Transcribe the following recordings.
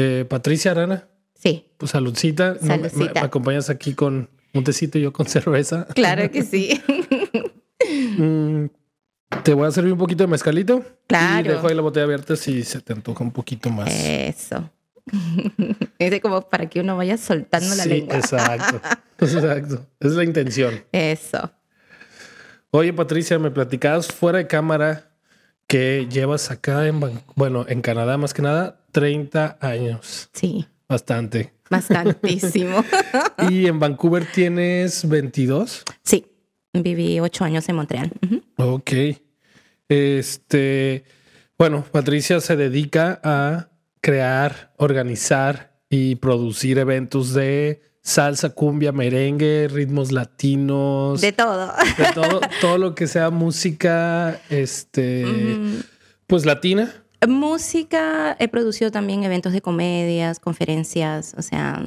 Eh, Patricia Arana, Sí, pues saludcita. No, me- me- Saludcita. me acompañas aquí con un tecito y yo con cerveza. claro que sí. Mm, te voy a servir un poquito de mezcalito. Claro. Y dejo ahí la botella abierta si se te antoja un poquito más. Eso. Es como para que uno vaya soltando la sí, lengua. exacto. Exacto. Es la intención. Eso. Oye, Patricia, me platicabas fuera de cámara que llevas acá en, bueno, en Canadá más que nada, 30 años. Sí, Bastante. bastantísimo. Y en Vancouver tienes 22. sí, viví ocho años en Montreal. Ok. Este, bueno, Patricia se dedica a crear, organizar y producir eventos de salsa, cumbia, merengue, ritmos latinos, De de, todo. todo, todo lo que sea música, este, Mm, pues latina. Música, he producido también eventos de comedias, conferencias, o sea,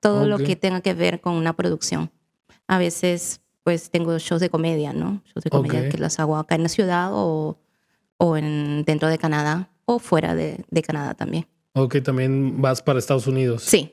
todo lo que tenga que ver con una producción. A veces, pues, tengo shows de comedia, ¿no? Shows de comedia que los hago acá en la ciudad o, o en, dentro de Canadá o fuera de, de Canadá también. Ok, también vas para Estados Unidos. Sí,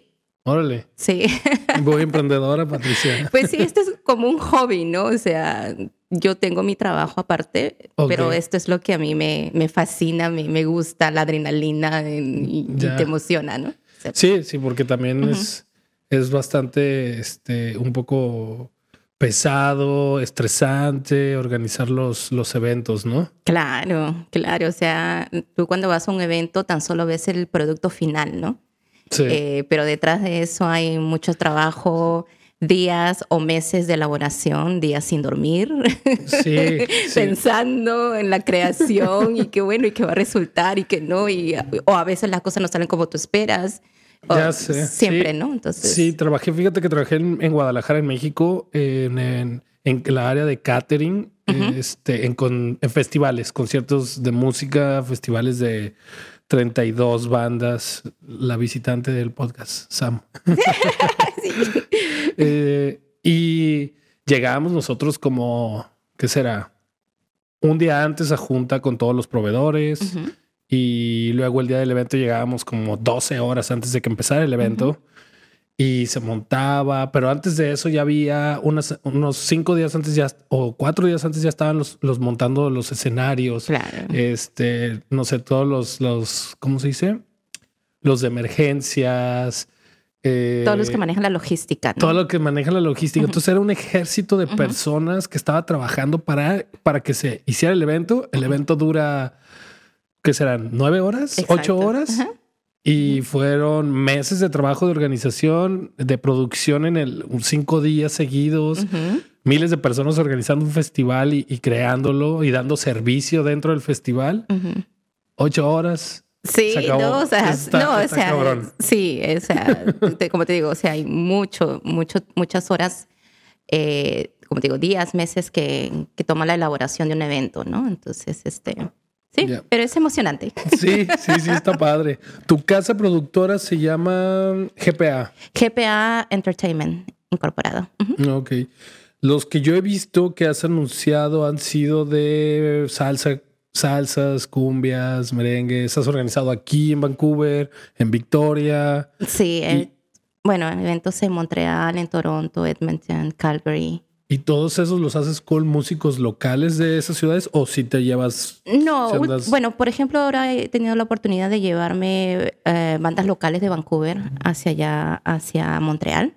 Órale. sí. Muy emprendedora, Patricia. Pues sí, esto es como un hobby, ¿no? O sea, yo tengo mi trabajo aparte, pero esto es lo que a mí me, me fascina, me, me gusta, la adrenalina y, te emociona, ¿no? O sea, Sí, sí, porque también es, es bastante, este, un poco pesado, estresante organizar los, los eventos, ¿no? Claro, claro. O sea, tú cuando vas a un evento tan solo ves el producto final, ¿no? Sí. Eh, pero detrás de eso hay mucho trabajo, días o meses de elaboración, días sin dormir, sí, sí. pensando en la creación y qué bueno y qué va a resultar y que no. Y, o a veces las cosas no salen como tú esperas. o Ya sé. Siempre, sí. ¿no? Entonces, Sí, trabajé, fíjate que trabajé en, en Guadalajara, en México, en, en- en la área de catering, este, en, con- en festivales, conciertos de música, festivales de 32 bandas, la visitante del podcast, Sam. Eh, y llegábamos nosotros como, ¿qué será? Un día antes a junta con todos los proveedores y luego el día del evento llegábamos como 12 horas antes de que empezara el evento y se montaba, pero antes de eso ya había unas, unos cinco días antes ya o cuatro días antes ya estaban los, los montando los escenarios, Claro. este, no sé, todos los, los, ¿cómo se dice? Los de emergencias. eh, Todos los que manejan la logística, ¿no? todo lo que maneja la logística. Entonces era un ejército de personas que estaba trabajando para, para que se hiciera el evento. El evento dura, ¿qué serán? ¿Nueve horas? Exacto. ¿Ocho horas? Y fueron meses de trabajo de organización, de producción en el cinco días seguidos, Ujú. miles de personas organizando un festival y, y creándolo y dando servicio dentro del festival. Ujú. Ocho horas. Sí, Se acabó. no, o sea, Está- no, o está sea, cabrón. sí, o sea, te- como te digo, o sea, hay mucho, mucho, muchas horas, eh, como te digo, días, meses que, que toma la elaboración de un evento, ¿no? Entonces, este, sí, pero es emocionante. Sí, sí, sí, está padre. Tu casa productora se llama GPA. GPA Entertainment Incorporado. Ujú. Ok. Los que yo he visto que has anunciado han sido de salsa, salsas, cumbias, merengues. Has organizado aquí en Vancouver, en Victoria. Sí, eh, bueno, eventos en Montreal, en Toronto, Edmonton, Calgary. ¿Y todos esos los haces con músicos locales de esas ciudades o si te llevas? No, Si andas- bueno, por ejemplo, ahora he tenido la oportunidad de llevarme eh, bandas locales de Vancouver hacia allá, hacia Montreal.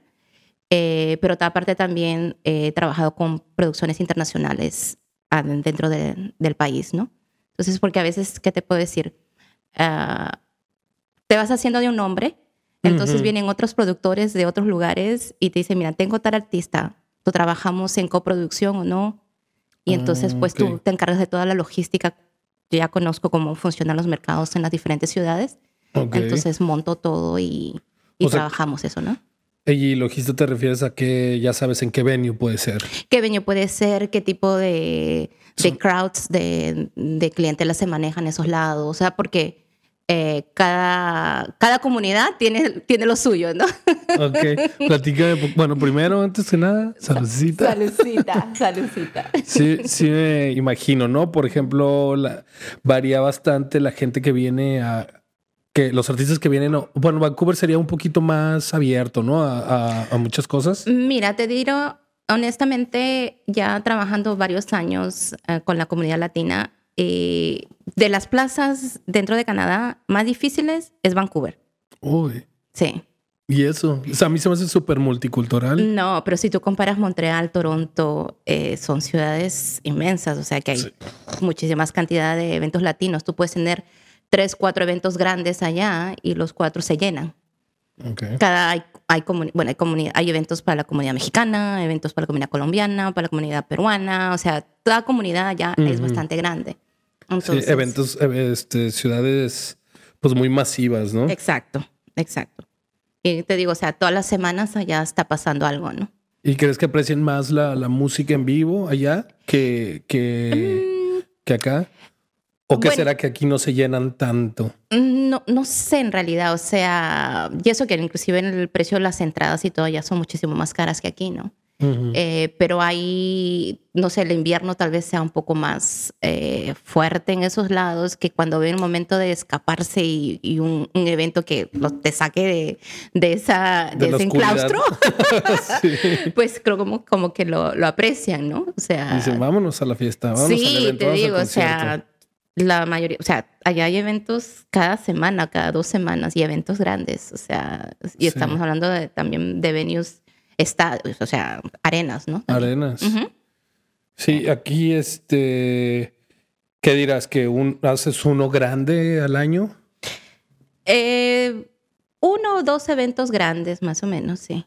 Eh, pero aparte también he trabajado con producciones internacionales dentro de- del país, ¿no? Entonces, porque a veces, ¿qué te puedo decir? Ah, te vas haciendo de un nombre, entonces Ujú. vienen otros productores de otros lugares y te dicen, mira, tengo tal artista, tú trabajamos en coproducción o no. Y entonces, Ah, pues ok. tú te encargas de toda la logística. Yo ya conozco cómo funcionan los mercados en las diferentes ciudades. Ok. Entonces monto todo y, y O sea- trabajamos eso, ¿no? Y logista te refieres a que ya sabes en qué venue puede ser. ¿Qué venue puede ser? ¿Qué tipo de, de crowds, de, de clientela se manejan en esos lados? O sea, porque eh, cada, cada comunidad tiene, tiene lo suyo, ¿no? Ok. Platícame. Bueno, primero, antes que nada, saludcita. Salucita, salucita. Sí, sí me imagino, ¿no? Por ejemplo, la, varía bastante la gente que viene a, que los artistas que vienen, bueno, Vancouver sería un poquito más abierto, ¿no? A, muchas cosas. Mira, te digo, honestamente, ya trabajando varios años eh, con la comunidad latina, eh, de las plazas dentro de Canadá más difíciles es Vancouver. Uy. Sí. ¿Y eso? O sea, a mí se me hace súper multicultural. No, pero si tú comparas Montreal, Toronto, eh, son ciudades inmensas, o sea que hay muchísimas cantidad de eventos latinos. Tú puedes tener tres, cuatro eventos grandes allá y los cuatro se llenan. Cada hay, hay, bueno, hay, hay eventos para la comunidad mexicana, eventos para la comunidad colombiana, para la comunidad peruana, o sea, toda comunidad allá es bastante grande. sí, eventos, este, ciudades pues muy masivas, ¿no? Exacto, exacto. Y te digo, o sea, todas las semanas allá está pasando algo, ¿no? ¿Y crees que aprecien más la, la música en vivo allá que, que, mm. que acá? ¿O qué será que aquí no se llenan tanto? No, no sé en realidad, o sea, y eso que inclusive en el precio de las entradas y todo ya son muchísimo más caras que aquí, ¿no? Eh, pero ahí, no sé, el invierno tal vez sea un poco más eh, fuerte en esos lados que cuando ve el momento de escaparse y, un, evento que te saque de, de esa, de, ese enclaustro, pues creo como, como que lo, lo, aprecian, ¿no? O sea... Dicen, vámonos a la fiesta, vamos sí, al evento, te digo, o sea la mayoría, o sea, allá hay eventos cada semana, cada dos semanas y eventos grandes, o sea, y estamos hablando de, también de venues, estadios, o sea, arenas, ¿no? Arenas. Sí, aquí este, ¿qué dirás? ¿Que un, haces uno grande al año? Eh, uno o dos eventos grandes, más o menos, sí.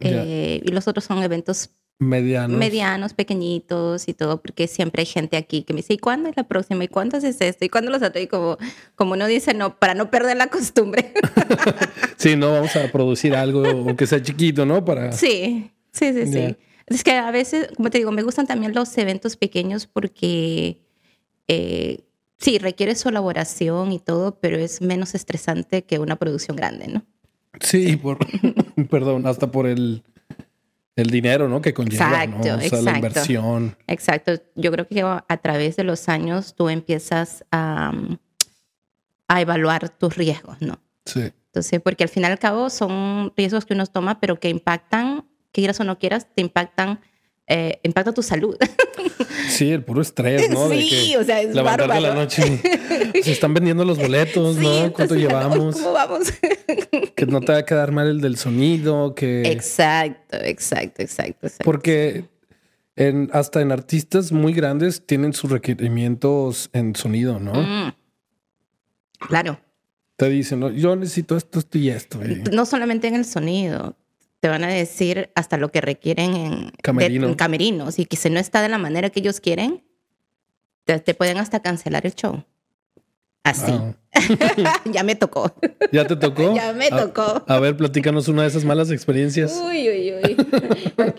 Eh, y los otros son eventos Medianos. Medianos, pequeñitos y todo, porque siempre hay gente aquí que me dice, ¿y cuándo es la próxima? ¿Y cuándo es esto? ¿Y cuándo los otros? Y como, como uno dice, no, para no perder la costumbre. sí, no, vamos a producir algo, aunque sea chiquito, ¿no? Para... Sí, sí, sí, sí. Es que a veces, como te digo, me gustan también los eventos pequeños porque eh, sí, requiere su elaboración y todo, pero es menos estresante que una producción grande, ¿no? Sí, por, perdón, hasta por el el dinero, ¿no? Que conlleva, exacto, ¿no? O sea, la inversión. Exacto. Yo creo que a través de los años tú empiezas a, a evaluar tus riesgos, ¿no? Sí. Entonces, porque al fin y al cabo son riesgos que uno toma, pero que impactan, quieras o no quieras, te impactan eh, impacta tu salud. Sí, el puro estrés, ¿no? Sí, o sea, es bárbaro. la noche. Se están vendiendo los boletos, ¿no? ¿Cuánto llevamos? ¿Cómo vamos? que no te va a quedar mal el del sonido, que... Exacto, exacto, exacto. Porque en, hasta en artistas muy grandes tienen sus requerimientos en sonido, ¿no? Mm. Claro. Te dicen, ¿no? yo necesito esto, esto y esto. No solamente en el sonido, te van a decir hasta lo que requieren en, camerinos. Y que si no está de la manera que ellos quieren, te, pueden hasta cancelar el show. Así. ya me tocó. ¿Ya te tocó? ya me tocó. A ver, platícanos una de esas malas experiencias. Uy, uy, uy.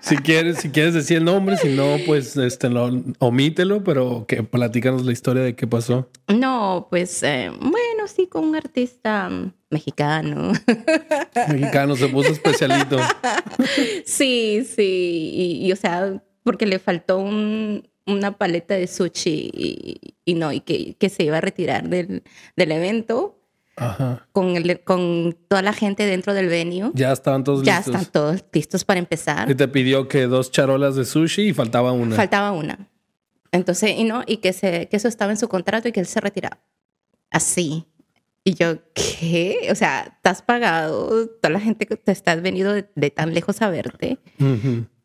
si quieres, si quieres decir el nombre, si no, pues este lo, omítelo, pero que platícanos la historia de qué pasó. No, pues eh, bueno, sí, con un artista mexicano. Mexicano, se puso especialito. sí, sí. Y, o sea, porque le faltó una paleta de sushi y, no, y que, que, se iba a retirar del, del evento. Ajá. Con, el, con toda la gente dentro del venue. Ya estaban todos ya listos. Ya están todos listos para empezar. Y te pidió que dos charolas de sushi y faltaba una. Faltaba una. Entonces, y no, y que, se, que eso estaba en su contrato y que él se retiraba. Así. Y yo, ¿qué? O sea, has pagado, toda la gente que te estás venido de, tan lejos a verte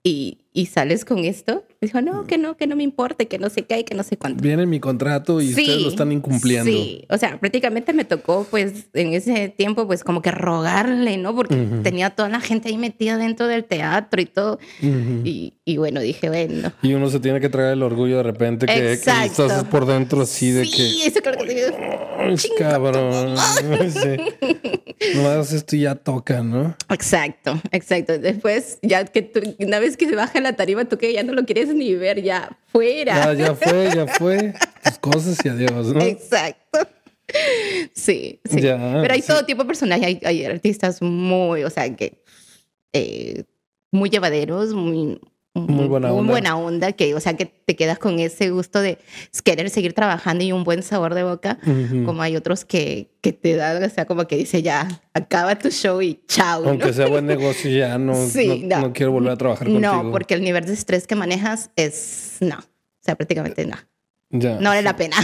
y, y, sales con esto. dijo, no, que no, que no me importe, que no sé qué que no sé cuánto. Viene mi contrato y ustedes lo están incumpliendo. Sí, o sea, prácticamente me tocó, pues, en ese tiempo, pues, como que rogarle, ¿no? Porque tenía toda la gente ahí metida dentro del teatro y todo. y, y, bueno, dije, bueno. Y uno se tiene que traer el orgullo de repente que, que estás por dentro así de que... Sí, eso claro que sí. cabrón. No hagas esto y ya toca, ¿no? Exacto, exacto. Después, ya que tú, una vez que se baja la tarifa, tú que ya no lo quieres ni ver, ya fuera. Ya, ya fue, ya fue. Tus cosas y adiós, ¿no? Exacto. Sí, sí. Pero hay todo tipo de personajes. Hay, artistas muy, o sea, que eh, muy llevaderos, muy, Muy buena muy onda. buena onda, que, o sea, que te quedas con ese gusto de querer seguir trabajando y un buen sabor de boca, Ujú. como hay otros que, que te dan, o sea, como que dice ya, acaba tu show y chao. ¿no? Aunque sea buen negocio, ya no, Sí, no, no. no quiero volver a trabajar contigo. No, porque el nivel de estrés que manejas es no. O sea, prácticamente no. Ya. No vale la pena.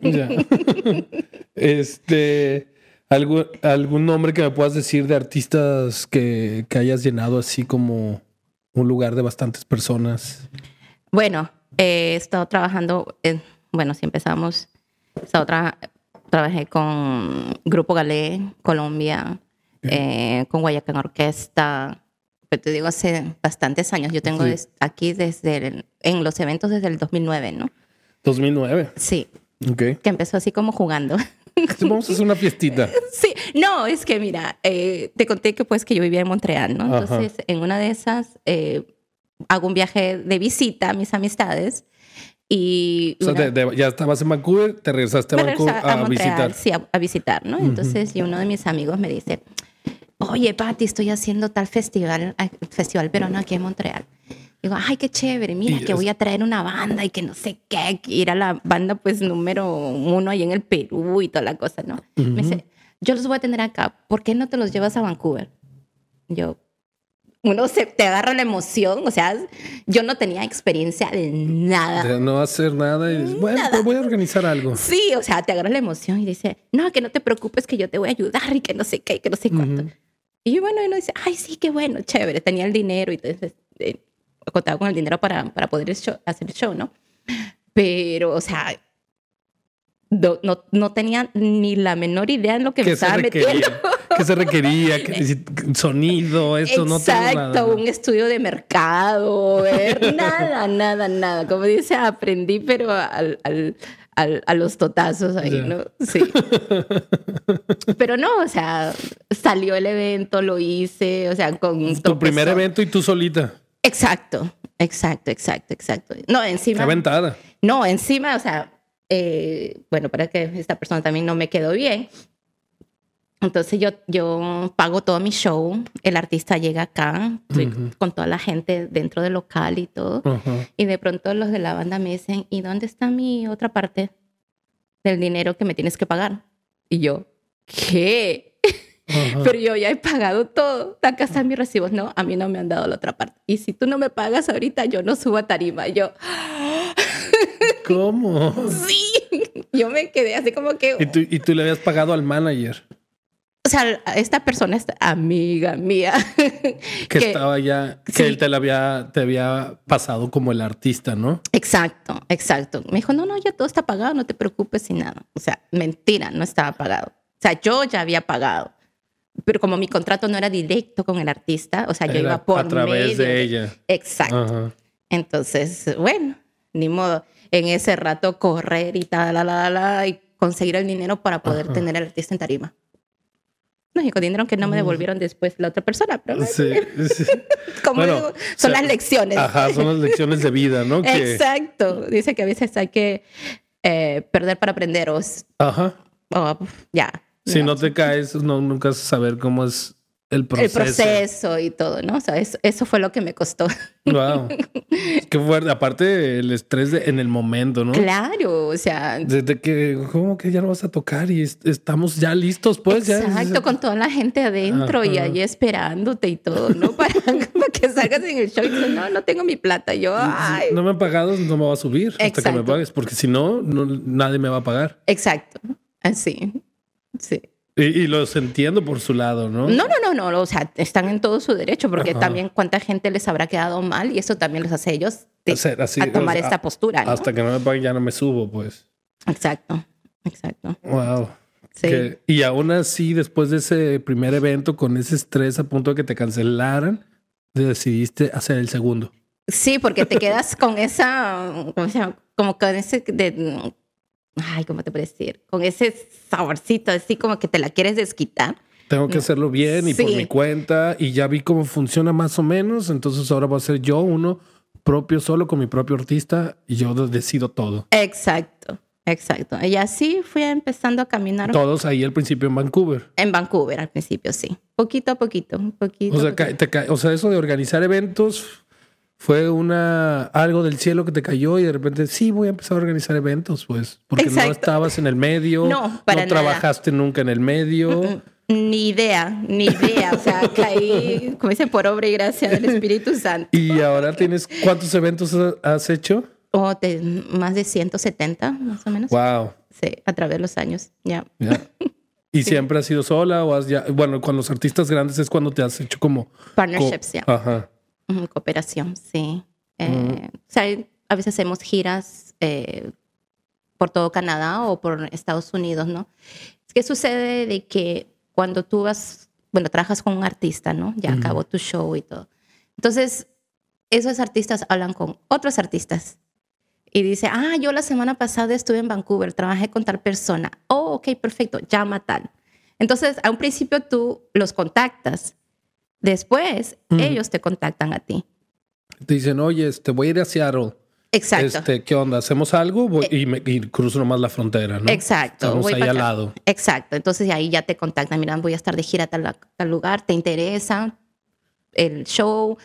Ya. este. ¿algún, ¿Algún nombre que me puedas decir de artistas que, que hayas llenado así como un lugar de bastantes personas? Bueno, eh, he estado trabajando, en- bueno, si empezamos, he estado tra- trabajé con Grupo Galé, Colombia, eh, con Guayacán Orquesta, pero te digo, hace bastantes años. Yo tengo Sí. des- aquí desde, el- en los eventos desde el 2009, ¿no? 2009. Sí, que empezó así como jugando. Entonces vamos a hacer una fiestita. Sí, no, es que mira, eh, te conté que pues que yo vivía en Montreal, ¿no? Ajá. Entonces, en una de esas, eh, hago un viaje de visita a mis amistades y... O sea, una- de- de- ya estabas en Vancouver, te regresaste a Vancouver regresaba a, Montreal, visitar. Sí, a, a visitar, ¿no? Entonces, y uno de mis amigos me dice, oye, Pati, estoy haciendo tal festival, festival peruano aquí en Montreal. Digo, ay, qué chévere, mira, Y que es- voy a traer una banda y que no sé qué, que ir a la banda pues número uno ahí en el Perú y toda la cosa, ¿no? Me dice, yo los voy a tener acá, ¿por qué no te los llevas a Vancouver? Yo, uno se te agarra la emoción, o sea, yo no tenía experiencia de nada. De no hacer nada y dices, bueno, pues voy a organizar algo. Sí, o sea, te agarra la emoción y dice, no, que no te preocupes, que yo te voy a ayudar y que no sé qué, que no sé cuánto. Ujú. Y bueno, uno dice, ay, sí, qué bueno, chévere, tenía el dinero y entonces eh, contaba con el dinero para, para poder show- hacer el show, ¿no? Pero, o sea, no, no, no tenía ni la menor idea en lo que me ¿Qué se estaba metiendo. ¿Qué se requería? ¿Qué sonido, esto no tengo Exacto, un estudio de mercado, ver, nada, nada, nada. Como dice, aprendí, pero al, al- al- a los totazos ahí, Ya. ¿no? Sí. pero no, o sea, salió el evento, lo hice, o sea, con... Tu primer evento y tú solita. Exacto, exacto, exacto, exacto. No, Qué encima... aventada. No, encima, o sea, eh, bueno, para que esta persona también no me quedó bien. Entonces yo, yo pago todo mi show, el artista llega acá, estoy Ujú. con toda la gente dentro del local y todo. Y de pronto los de la banda me dicen, ¿y dónde está mi otra parte del dinero que me tienes que pagar? Y yo, ¿qué? Ajá. Pero yo ya he pagado todo. Acá están mis recibos. No, a mí no me han dado la otra parte. Y si tú no me pagas ahorita, yo no subo a tarima. Yo, ¿Cómo? sí. Yo me quedé así como que, Y tú, y tú le habías pagado al manager o sea, esta persona es amiga mía. que, estaba ya, que Sí. él te, la había, te había pasado como el artista, ¿no? Exacto, exacto. Me dijo, no, no, ya todo está pagado, no te preocupes y nada. O sea, mentira, no estaba pagado. O sea, yo ya había pagado. Pero como mi contrato no era directo con el artista, o sea, yo Era iba por a través medio de ella. Exacto. Ajá. Entonces, bueno, ni modo. En ese rato correr y tal, la, la, la, y conseguir el dinero para poder Ajá. tener al artista en tarima. No, y con dinero que no me devolvieron después la otra persona, pero Sí, sí. como Bueno, digo, o son sea, las lecciones. Ajá, son las lecciones de vida, ¿no? Que, Exacto. Dice que a veces hay que eh, perder para aprender o, s- ajá. o, ya. Si no te caes, no, nunca vas a saber cómo es el proceso. El proceso y todo, ¿no? O sea, eso, eso fue lo que me costó. Wow. Qué fuerte. Aparte, el estrés de- en el momento, ¿no? Claro, o sea, Desde que, ¿cómo que ya no vas a tocar? Y est- estamos ya listos, pues. ya- Exacto, con toda la gente adentro y ahí esperándote y todo, ¿no? Para, para que salgas en el show y dices, no, no tengo mi plata. Yo, ay. No me han pagado, no me va a subir hasta que me pagues, porque si no, no, nadie me va a pagar. Exacto, así, sí. Y, y los entiendo por su lado, ¿no? No, no, no, no, o sea, están en todo su derecho, porque Ajá. también cuánta gente les habrá quedado mal y eso también los hace ellos de- Hacer así, a tomar o sea, esta postura, ¿no? Hasta que no me paguen ya no me subo, pues. Exacto, exacto. Wow. Sí. Que- y aún así, después de ese primer evento, con ese estrés a punto de que te cancelaran, decidiste hacer el segundo. Sí, porque te quedas con esa, ¿cómo se llama? Como con ese de, ay, ¿cómo te puedo decir? Con ese saborcito, así como que te la quieres desquitar. Tengo que hacerlo bien y por Sí. mi cuenta y ya vi cómo funciona más o menos, entonces ahora voy a ser yo uno propio solo con mi propio artista y yo decido todo. Exacto, exacto. Y así fui empezando a caminar Todos ahí al principio en Vancouver. en Vancouver al principio, sí. Poquito a poquito, poquito. O sea, poquito. te o sea, eso de organizar eventos fue una algo del cielo que te cayó y de repente sí voy a empezar a organizar eventos, pues, porque no estabas en el medio, No, para nada. trabajaste nunca en el medio. Ni idea, ni idea. O sea, caí, como dicen, por obra y gracia del Espíritu Santo. Y ahora tienes cuántos eventos ha- has hecho? O de más de 170, más o menos. Wow. Sí, a través de los años. Ya. ¿Y siempre has sido sola o has ya bueno, con los artistas grandes es cuando te has hecho como Partnerships, co- ya. Ajá. Cooperación, sí. Eh, O sea, a veces hacemos giras eh, por todo Canadá o por Estados Unidos, ¿no? ¿Qué sucede de que cuando tú vas, bueno, trabajas con un artista, ¿no? Ya acabó tu show y todo. Entonces, esos artistas hablan con otros artistas y dice, ah, yo la semana pasada estuve en Vancouver, trabajé con tal persona. Oh, ok, perfecto, llama tal. Entonces, a un principio tú los contactas. Después, ellos te contactan a ti. Te dicen, "Oye, este voy a ir a Seattle." Exacto. Este, ¿qué onda? ¿Hacemos algo? Voy- y, me, y cruzo nomás la frontera, ¿no? Exacto. Estamos voy ahí al lado. Exacto. Entonces ahí ya te contactan. Mira, voy a estar de gira a tal, tal lugar. ¿Te interesa? El show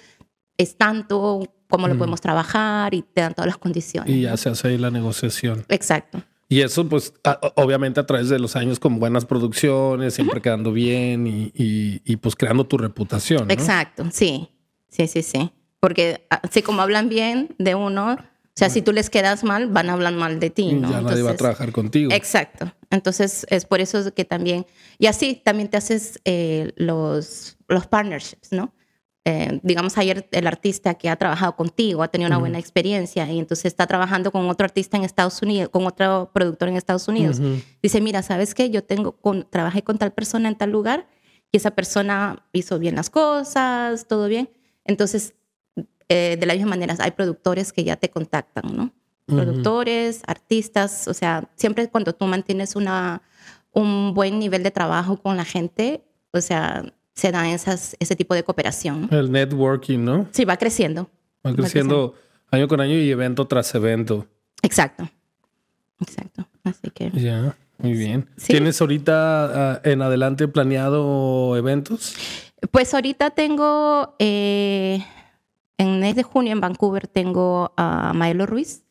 es tanto. ¿Cómo lo podemos trabajar? Y te dan todas las condiciones. Y ya se hace ahí la negociación. Exacto. Y eso, pues, a- obviamente a través de los años con buenas producciones, siempre quedando bien y, y- y, pues creando tu reputación. ¿no? Exacto. Sí. Sí, sí, sí. Porque así como hablan bien de uno, o sea, si tú les quedas mal, van a hablar mal de ti, ¿no? ya nadie va a Entonces- trabajar contigo. Exacto. Entonces es por eso que también, y así también te haces eh, los, los partnerships, ¿no? Eh, digamos, ayer el artista que ha trabajado contigo ha tenido una buena experiencia y entonces está trabajando con otro artista en Estados Unidos, con otro productor en Estados Unidos. Dice, mira, ¿sabes qué? Yo tengo con, trabajé con tal persona en tal lugar y esa persona hizo bien las cosas, todo bien. Entonces, eh, de la misma manera, hay productores que ya te contactan, ¿no? Productores, artistas, o sea, siempre cuando tú mantienes una, un buen nivel de trabajo con la gente, o sea, se da esas, ese tipo de cooperación. El networking, ¿no? Sí, va creciendo. Va creciendo año con año y evento tras evento. Exacto. Exacto. Así que Ya, muy bien. Sí. ¿Tienes ahorita ah, en adelante planeado eventos? Pues ahorita tengo, eh, en el mes de junio en Vancouver tengo a Maelo Ruiz,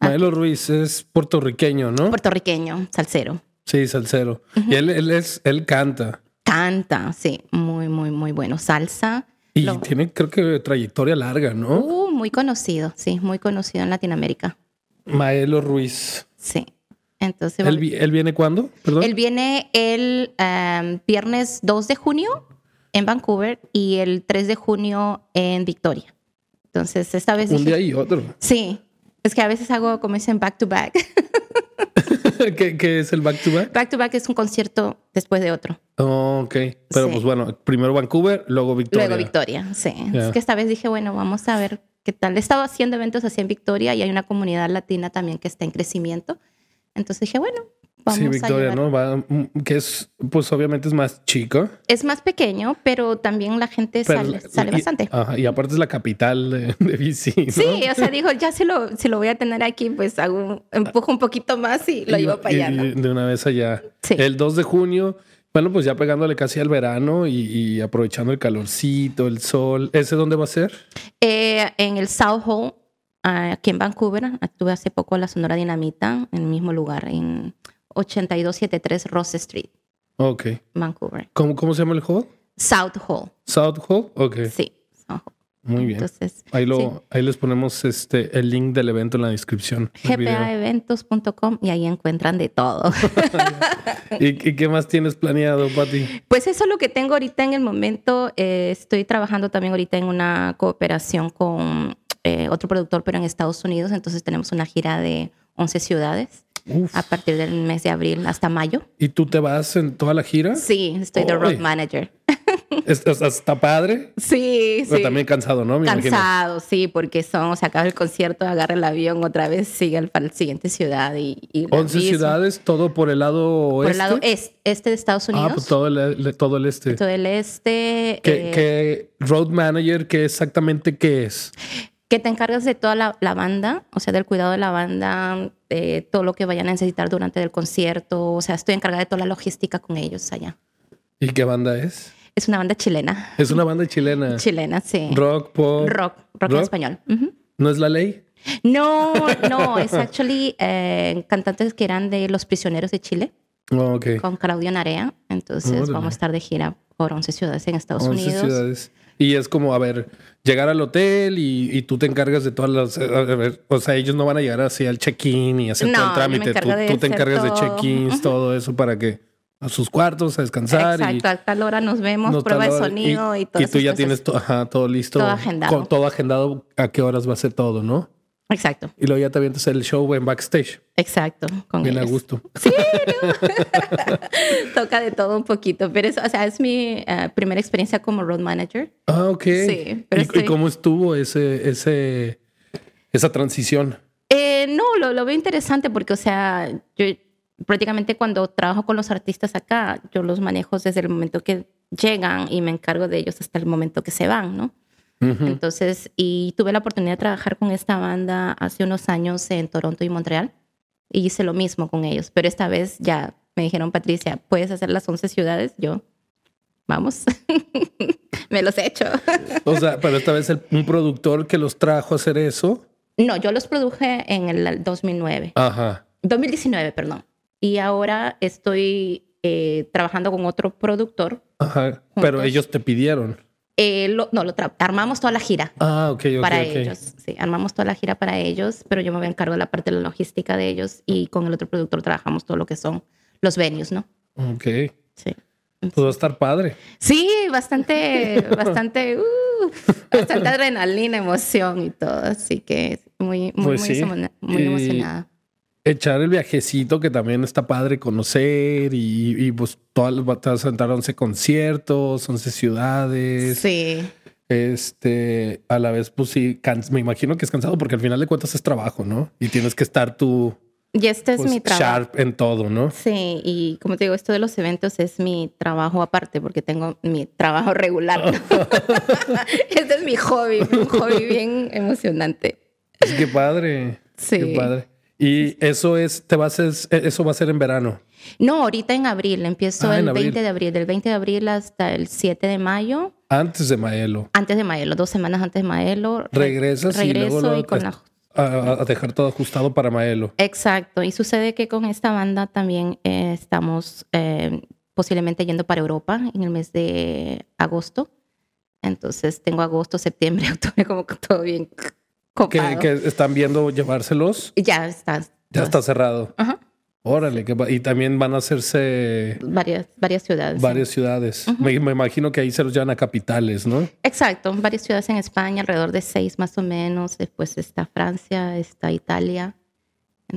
Maelo Ruiz es puertorriqueño, ¿no? puertorriqueño, salsero. Sí, salsero. Y él, él es, él canta. Canta, sí, muy, muy, muy bueno. Salsa. Y Lo- tiene, creo que, trayectoria larga, ¿no? Uh, muy conocido, sí, muy conocido en Latinoamérica. Maelo Ruiz. Sí. Entonces, ¿Él, vi- él viene cuándo? Perdón. él viene el em, viernes 2 de junio en Vancouver y el 3 de junio en Victoria. Entonces, esta vez Un dije, día y otro. sí, es que a veces hago como dicen back to back. ¿Qué, qué es el back to back? back to back es un concierto después de otro. Oh, ok. Pero Sí. pues bueno, primero Vancouver, luego Victoria. Luego Victoria, sí. Ya. Es que esta vez dije, bueno, vamos a ver qué tal. He estado haciendo eventos así en Victoria y hay una comunidad latina también que está en crecimiento. Entonces dije, bueno, vamos sí, Victoria, ¿no? Va, mm, que es, pues obviamente es más chico. Es más pequeño, pero también la gente pero- sale, sale y- bastante. Ajá, y aparte es la capital de, de. Sí, o sea, dijo, ya si lo, si lo voy a tener aquí, pues hago, un- empujo un poquito más y lo Y- llevo para allá, de una vez allá. Sí. El 2 de junio, bueno, pues ya pegándole casi al verano y, aprovechando el calorcito, el sol. ¿Ese dónde va a ser? Eh, en el South Hall, aquí en Vancouver, estuve hace poco en la Sonora Dinamita, en el mismo lugar, en 8273 Ross Street, Ok. Vancouver. ¿Cómo, cómo se llama el hall? South Hall, South Hall. Ok. sí. South Hall. Muy bien. Entonces, Ahí, lo, sí. ahí les ponemos este, el link del evento en la descripción. gpaeventos.com y ahí encuentran de todo. ¿Y, y qué más tienes planeado, Pati? Pues eso es lo que tengo ahorita en el momento. Eh, estoy trabajando también ahorita en una cooperación con eh, otro productor, pero en Estados Unidos. Entonces tenemos una gira de 11 ciudades Uf. a partir del mes de abril hasta mayo. ¿Y tú te vas en toda la gira? Sí, estoy de road manager. ¿Estás, está padre? Sí, Pero sí. también cansado, ¿no? Me imagino. Cansado, sí, porque son, se acaba el concierto, agarra el avión otra vez, sigue al- para la siguiente ciudad y, y lo 11 mismo. ciudades, todo por el lado oeste. Por el lado es- este de Estados Unidos. Ah, pues todo el, todo el este. todo el este. ¿Qué, eh, qué road manager, qué exactamente qué es? Que te encargas de toda la, la banda, o sea, del cuidado de la banda, de todo lo que vayan a necesitar durante el concierto. O sea, estoy encargada de toda la logística con ellos allá. ¿Y qué banda es? Es una banda chilena. Es una banda chilena. Chilena, sí. Rock, pop. Rock, rock, en español. ¿No es la ley? No, no, es actually eh, cantantes que eran de Los Prisioneros de Chile, Oh, ok. con Claudio Narea. Entonces vamos a estar de gira por 11 ciudades en Estados 11 Unidos. ciudades. Y es como, a ver, llegar al hotel y, y tú te encargas de todas las... a ver, o sea, ellos no van a llegar así al check-in y hacer No, todo el trámite. Tú, tú te encargas de check-ins, todo eso para que a sus cuartos a descansar. Exacto, a tal hora nos vemos, y, no prueba de sonido y, todo Y tú ya tienes to- ajá, todo listo. Todo agendado. con- todo agendado a qué horas va a ser todo, ¿no? Exacto, Y luego ya te avientas el show en backstage. exacto. Con Bien a gusto. Toca de todo un poquito, pero eso, o sea, es mi eh, primera experiencia como road manager. Ah, ok. Sí, pero ¿Y, estoy- y cómo estuvo ese, ese, esa transición? Eh, no, lo, lo veo interesante porque, o sea, yo prácticamente cuando trabajo con los artistas acá, yo los manejo desde el momento que llegan y me encargo de ellos hasta el momento que se van, ¿no? Ujú. Entonces, y tuve la oportunidad de trabajar con esta banda hace unos años en Toronto y Montreal y hice lo mismo con ellos, pero esta vez ya me dijeron, Patricia, ¿puedes hacer las 11 ciudades? Yo, vamos, me los he hecho. O sea, pero esta vez el- un productor que los trajo a hacer eso. no, yo los produje en el 2009. Ajá. 2019, perdón. Y ahora estoy eh, trabajando con otro productor. Ajá. Pero Juntos. ellos te pidieron. Eh, lo- no, lo armamos toda la gira Ah, para ellos. Sí, armamos toda la gira para ellos, pero yo me voy a encargo de la parte de la logística de ellos y con el otro productor trabajamos todo lo que son los venues, ¿no? Ok. Sí. Pues va a estar padre. Sí, bastante, bastante, uh, bastante adrenalina, emoción y todo. Así que muy, muy, Pues muy, sí. emocionada. Echar el viajecito que también está padre conocer y, y pues todas las a 11 conciertos, 11 ciudades. Sí. Este, a la vez, pues sí, me imagino que es cansado porque al final de cuentas es trabajo, ¿no? Y tienes que estar tú Y este es pues, mi trabajo. sharp en todo, ¿no? Sí, y como te digo, esto de los eventos es mi trabajo aparte porque tengo mi trabajo regular. este es mi hobby, un hobby bien emocionante. Es que padre. Sí. Qué padre. Y eso es, te vas a, eso va a ser en verano. No, ahorita en abril, empiezo Ah, el abril. 20 de abril, del 20 de abril hasta el 7 de mayo, Antes de Maelo. antes de Maelo, dos semanas antes de Maelo. Regresas y Regreso luego y lo- con la... a, a dejar todo ajustado para Maelo. Exacto, y sucede que con esta banda también eh, estamos eh, posiblemente yendo para Europa en el mes de agosto. Entonces tengo agosto, septiembre, octubre, como que todo bien Que, están viendo llevárselos. Ya está. Ya está cerrado. Ajá. Órale. que va- y también van a hacerse Varias, varias ciudades. sí. varias ciudades. me, me imagino que ahí se los llevan a capitales, ¿no? Exacto, varias ciudades en España, alrededor de seis más o menos. Después está Francia, está Italia.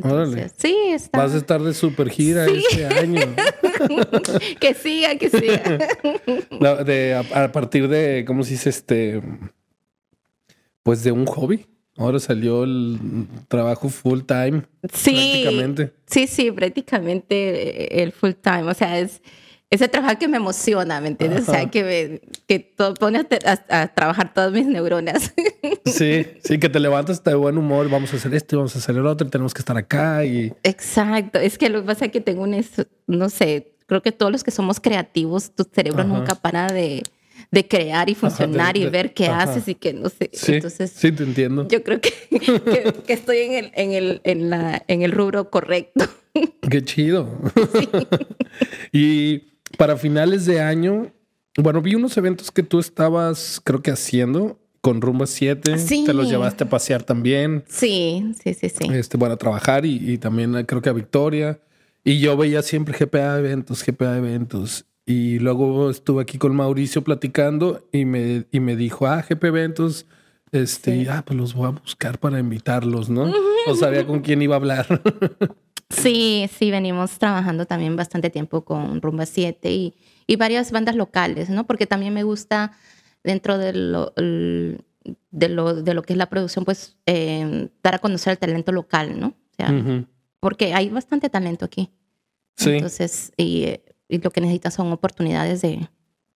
Órale. Entonces, sí, está. Vas a estar de super gira Sí. este año. que siga, que siga. De, a, a partir de, ¿cómo se dice? Este, pues de un hobby. Ahora salió el trabajo full time. Sí. Prácticamente. Sí, sí, prácticamente eh, el full time. O sea, es ese trabajo que me emociona, ¿me entiendes? O sea, que, me, que todo, pone a, a- a trabajar todas mis neuronas. Sí, sí, que te levantas de buen humor. Vamos a hacer esto, y vamos a hacer el otro, y tenemos que estar acá. Y Exacto. Es que lo que pasa es que tengo un, no sé, creo que todos los que somos creativos, tu cerebro Ajá. nunca para de, de crear y funcionar de- y de- ver qué ajá. haces y qué no sé. sí, Entonces, sí, te entiendo. yo creo que, que, que estoy en el, en, el, en, la, en el rubro correcto. Qué chido. y para finales de año, bueno, vi unos eventos que tú estabas, creo que haciendo con Rumba 7. Sí. Te los llevaste a pasear también. Sí, sí, sí, sí. Este, bueno, a trabajar y, y también eh, creo que a Victoria. Y yo veía siempre GPA eventos, GPA eventos. Y luego estuve aquí con Mauricio platicando y me, y me dijo, ah, GP eventos. Este, Sí. ah, pues los voy a buscar para invitarlos, ¿no? No sabía con quién iba a hablar. Sí, sí, venimos trabajando también bastante tiempo con Rumba 7 y, y varias bandas locales, ¿no? Porque también me gusta dentro de lo, de lo, de lo que es la producción, pues eh, dar a conocer el talento local, ¿no? O sea, porque hay bastante talento aquí. Sí. Entonces, y, eh, y lo que necesitas son oportunidades de,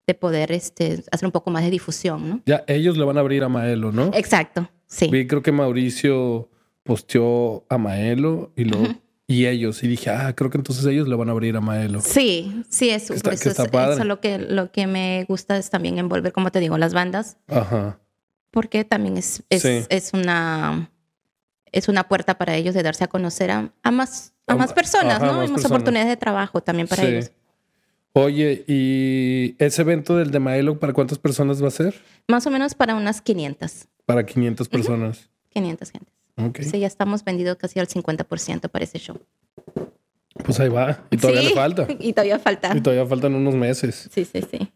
de poder este, hacer un poco más de difusión, ¿no? Ya ellos le van a abrir a Maelo, ¿no? Exacto, sí. Vi, creo que Mauricio posteó a Maelo y luego y ellos. Y dije, ah, creo que entonces ellos le van a abrir a Maelo. Sí, sí, eso, está- eso es, eso lo que, lo que me gusta es también envolver, como te digo, las bandas, Ajá. porque también es, es, Sí. es una es una puerta para ellos de darse a conocer a, a más, a A más personas, ajá, ¿no? más Y más personas. oportunidades de trabajo también para Sí. ellos. Oye, ¿y ese evento del de Maelo para cuántas personas va a ser? Más o menos para unas 500, Para 500 personas. 500 gentes. Ok. Sí, ya estamos vendidos casi al 50% para ese show. Pues ahí va. Y todavía Sí, le falta. Y todavía falta. Y todavía faltan unos meses. Sí, sí, sí.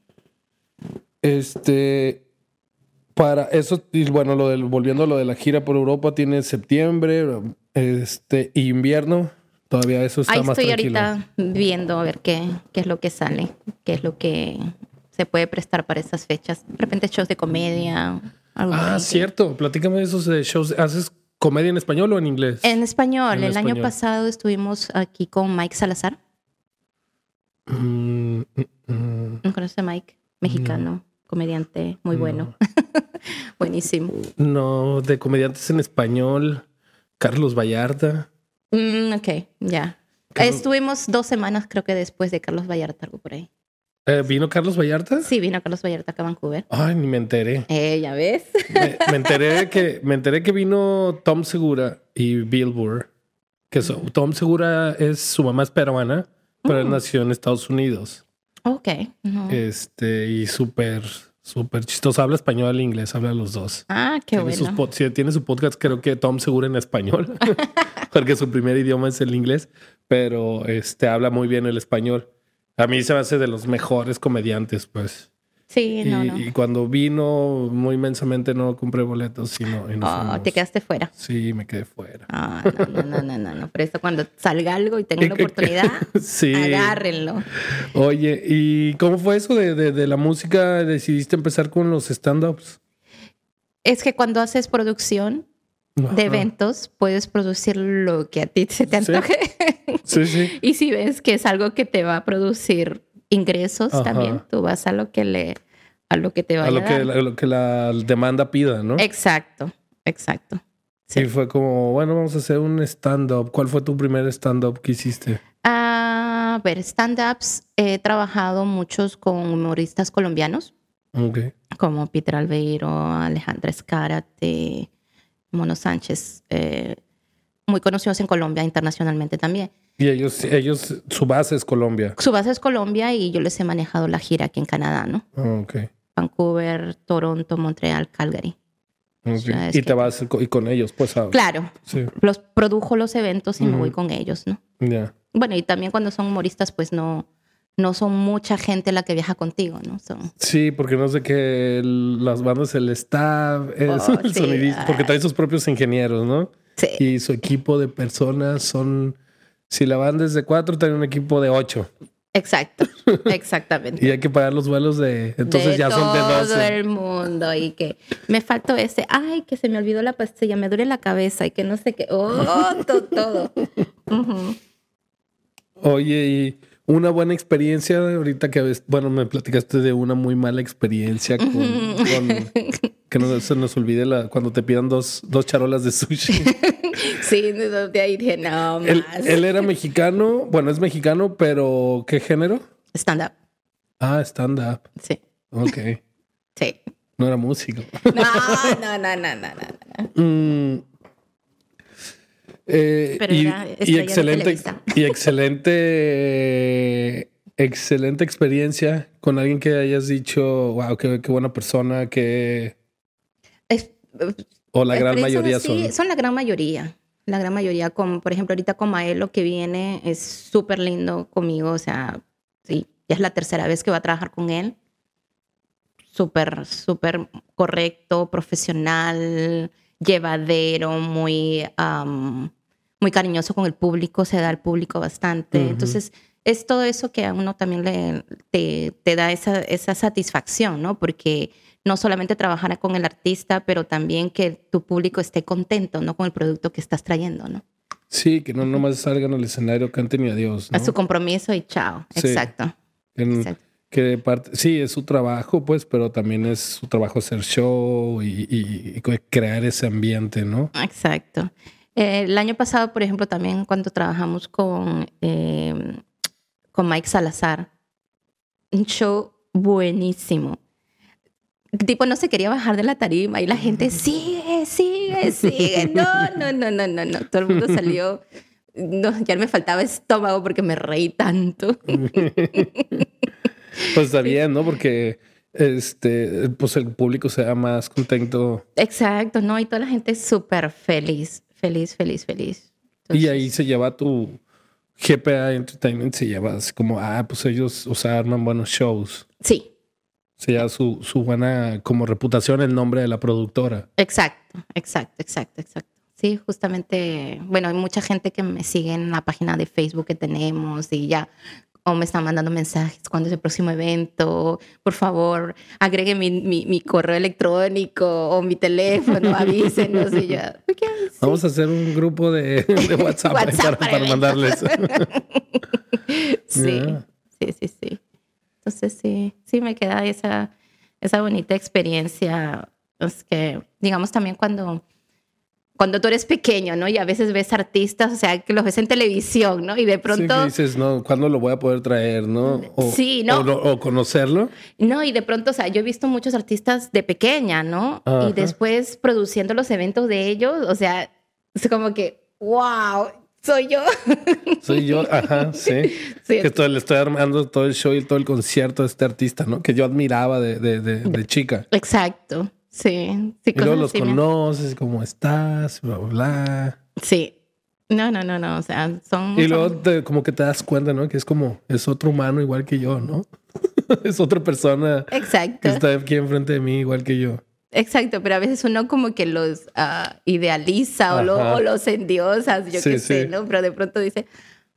Este, para eso, y bueno, lo del, volviendo a lo de la gira por Europa, tiene septiembre, este, invierno, todavía eso está Ahí más estoy tranquilo. ahorita viendo a ver qué, qué es lo que sale, qué es lo que se puede prestar para esas fechas. De repente shows de comedia, algo Ah, cierto. Platícame de esos eh, shows. ¿Haces comedia en español o en inglés? En español, En el año pasado estuvimos aquí con Mike Salazar. Mm, mm, mm. ¿No conoces a Mike? Mexicano, comediante, muy bueno. Buenísimo. No, de comediantes en español. Carlos Vallarta. Mm, ok, ya. Carlos- Estuvimos dos semanas, creo que después de Carlos Vallarta, algo por ahí. Eh, ¿Vino Carlos Vallarta? Sí, vino Carlos Vallarta acá a Vancouver. Ay, ni me enteré. Eh, ya ves. Me, me enteré que me enteré que vino Tom Segura y Bill Burr. Que so- Tom Segura es su mamá es peruana, pero él Mm. nació en Estados Unidos. Ok. Este, y súper, súper chistoso. Habla español e inglés, habla los dos. Ah, qué tiene, sus bueno. pod- sí, tiene su podcast, creo que Tom Segura en español, porque su primer idioma es el inglés, pero este habla muy bien el español. A mí se me hace de los mejores comediantes, pues. Sí, Y, no, no. y cuando vino, muy inmensamente no compré boletos, sino y nos Oh, fuimos. te quedaste fuera. Sí, me quedé fuera. Ah, no, no, no, no, no, no. Por eso cuando salga algo y tengan la oportunidad, Sí. agárrenlo. Oye, ¿y cómo fue eso de, de- de la música? ¿Decidiste empezar con los stand-ups? Es que cuando haces producción de Ajá. eventos, puedes producir lo que a ti se te Sí. antoje. Sí, sí. y si ves que es algo que te va a producir ingresos Ajá. también, tú vas a lo que le a lo que te vaya A a, lo que, dar. la, lo que la demanda pida, ¿no? Exacto, exacto. Sí, fue como, bueno, vamos a hacer un stand-up. ¿Cuál fue tu primer stand-up que hiciste? A ver, stand-ups, he trabajado muchos con humoristas colombianos, Ok. como Peter Albeiro, Alejandra Escárate, Mono Sánchez, eh, muy conocidos en Colombia internacionalmente también. Y ellos, ellos, su base es Colombia. Su base es Colombia y yo les he manejado la gira aquí en Canadá, ¿no? Ah, Ok. Vancouver, Toronto, Montreal, Calgary. ok. sea, es y que- te vas y con ellos, pues. a- Claro, Sí, los produjo los eventos y me voy con ellos, ¿no? ya. Bueno, y también cuando son humoristas, pues no, no son mucha gente la que viaja contigo, ¿no? Son, Sí, porque no sé el- las bandas, el staff, Oh, el sí, sonidista, porque traen sus propios ingenieros, ¿no? Sí, Y su equipo de personas son, si la banda es de cuatro, traen un equipo de ocho. exacto, exactamente. Y hay que pagar los vuelos de, entonces de ya son de todo doce. el mundo y que me faltó ese, ay, que se me olvidó la pastilla, me duele la cabeza y que no sé qué, oh, to- todo. Ujú. Oye, y una buena experiencia ahorita que, ves- bueno, me platicaste de una muy mala experiencia con, con- que no se nos olvide la, cuando te pidan dos, dos charolas de sushi. Sí, de ahí dije, no más. él, él era mexicano, bueno, es mexicano, pero ¿qué género? Stand up, Ah, stand-up. sí, Ok. sí. No era músico. No, no, no, no, no, no. Mm. Eh, Pero y, era y excelente, y excelente, excelente experiencia con alguien que hayas dicho, wow, qué, qué buena persona, que o la gran mayoría así, son. Son la gran mayoría. La gran mayoría, con, por ejemplo, ahorita con Maelo que viene, es súper lindo conmigo. O sea, sí, ya es la tercera vez que va a trabajar con él. Súper, súper correcto, profesional, llevadero, muy, am, muy cariñoso con el público, se da al público bastante. Ujú. Entonces, es todo eso que a uno también le, te, te da esa, esa satisfacción, ¿no? Porque no solamente trabajar con el artista, pero también que tu público esté contento, ¿no? Con el producto que estás trayendo, ¿no? Sí, que no nomás salgan al escenario, canten y adiós. A ¿no? su compromiso y chao. Sí. Exacto. Que, exacto. que de parte, sí, es su trabajo, pues, pero también es su trabajo hacer show y, y- y crear ese ambiente, ¿no? Exacto. Eh, el año pasado, por ejemplo, también cuando trabajamos con, eh, con Mike Salazar, un show buenísimo. Tipo, no se quería bajar de la tarima y la gente sigue, sigue, sigue. No, no, no, no, no, no. Todo el mundo salió. No, ya me faltaba estómago porque me reí tanto. pues está bien, ¿no? Porque este, pues el público sea más contento. Exacto, ¿no? Y toda la gente es súper feliz, feliz, feliz, feliz. Y ahí se lleva tu GPA Entertainment, se lleva así como, ah, pues ellos, o sea, arman buenos shows. Sí. Se lleva su, su buena como reputación el nombre de la productora. Exacto, exacto, exacto, exacto. Sí, justamente, bueno, hay mucha gente que me sigue en la página de Facebook que tenemos y ya o me están mandando mensajes cuando es el próximo evento, por favor, agregue mi, mi, correo electrónico o mi teléfono, avísenos y ya. Vamos a hacer un grupo de, WhatsApp, para, mandarles. sí, sí, sí, sí. Entonces sí, sí me queda esa, esa bonita experiencia. Es que, digamos, también cuando cuando tú eres pequeño, ¿no? Y a veces ves artistas, o sea, que los ves en televisión, ¿no? Y de pronto... Sí, dices, ¿no? ¿Cuándo lo voy a poder traer, no? O, sí, ¿no? O, conocerlo. No, y de pronto, o sea, yo he visto muchos artistas de pequeña, ¿no? Y después produciendo los eventos de ellos, o sea, es como que, wow, soy yo. Soy yo, ajá, sí. Que estoy, le estoy armando todo el show y todo el concierto de este artista, ¿no? Que yo admiraba de, de, de chica. Exacto. Sí, sí. Y luego los conoces, cómo estás, bla, bla, bla. Sí. No, no, no, no. O sea, son. Y luego como que te das cuenta, ¿no? Que es como, es otro humano igual que yo, ¿no? es otra persona. Exacto. Que está aquí enfrente de mí igual que yo. Exacto, pero a veces uno como que los uh, idealiza o, lo, los endiosas, yo qué sé, ¿no? Pero de pronto dice,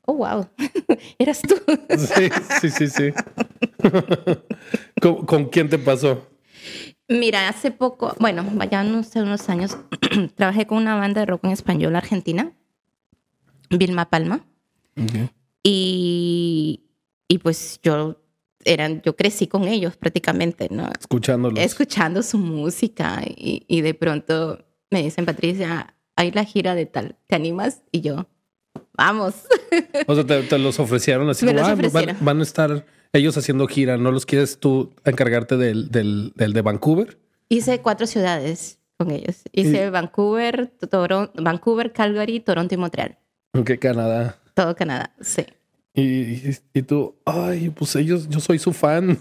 oh, wow, eras tú. sí, sí, sí, sí. ¿Con, ¿Con quién te pasó? Mira, hace poco, bueno, vaya unos, unos años, trabajé con una banda de rock en español argentina, Vilma Palma. Y, y pues yo eran, yo crecí con ellos prácticamente, ¿no? Escuchándolos. Escuchando su música y, y, de pronto me dicen, Patricia, hay la gira de tal, ¿te animas? Y yo, vamos. O sea, te, los ofrecieron así, como, ah, van, a estar ellos haciendo gira, ¿no los quieres tú encargarte del, del, del de Vancouver? Hice cuatro ciudades con ellos. Hice Vancouver, Toronto, Vancouver, Calgary, Toronto y Montreal. ¿Qué Canadá? Todo Canadá, sí. Y, y, tú, ay, pues ellos, yo soy su fan.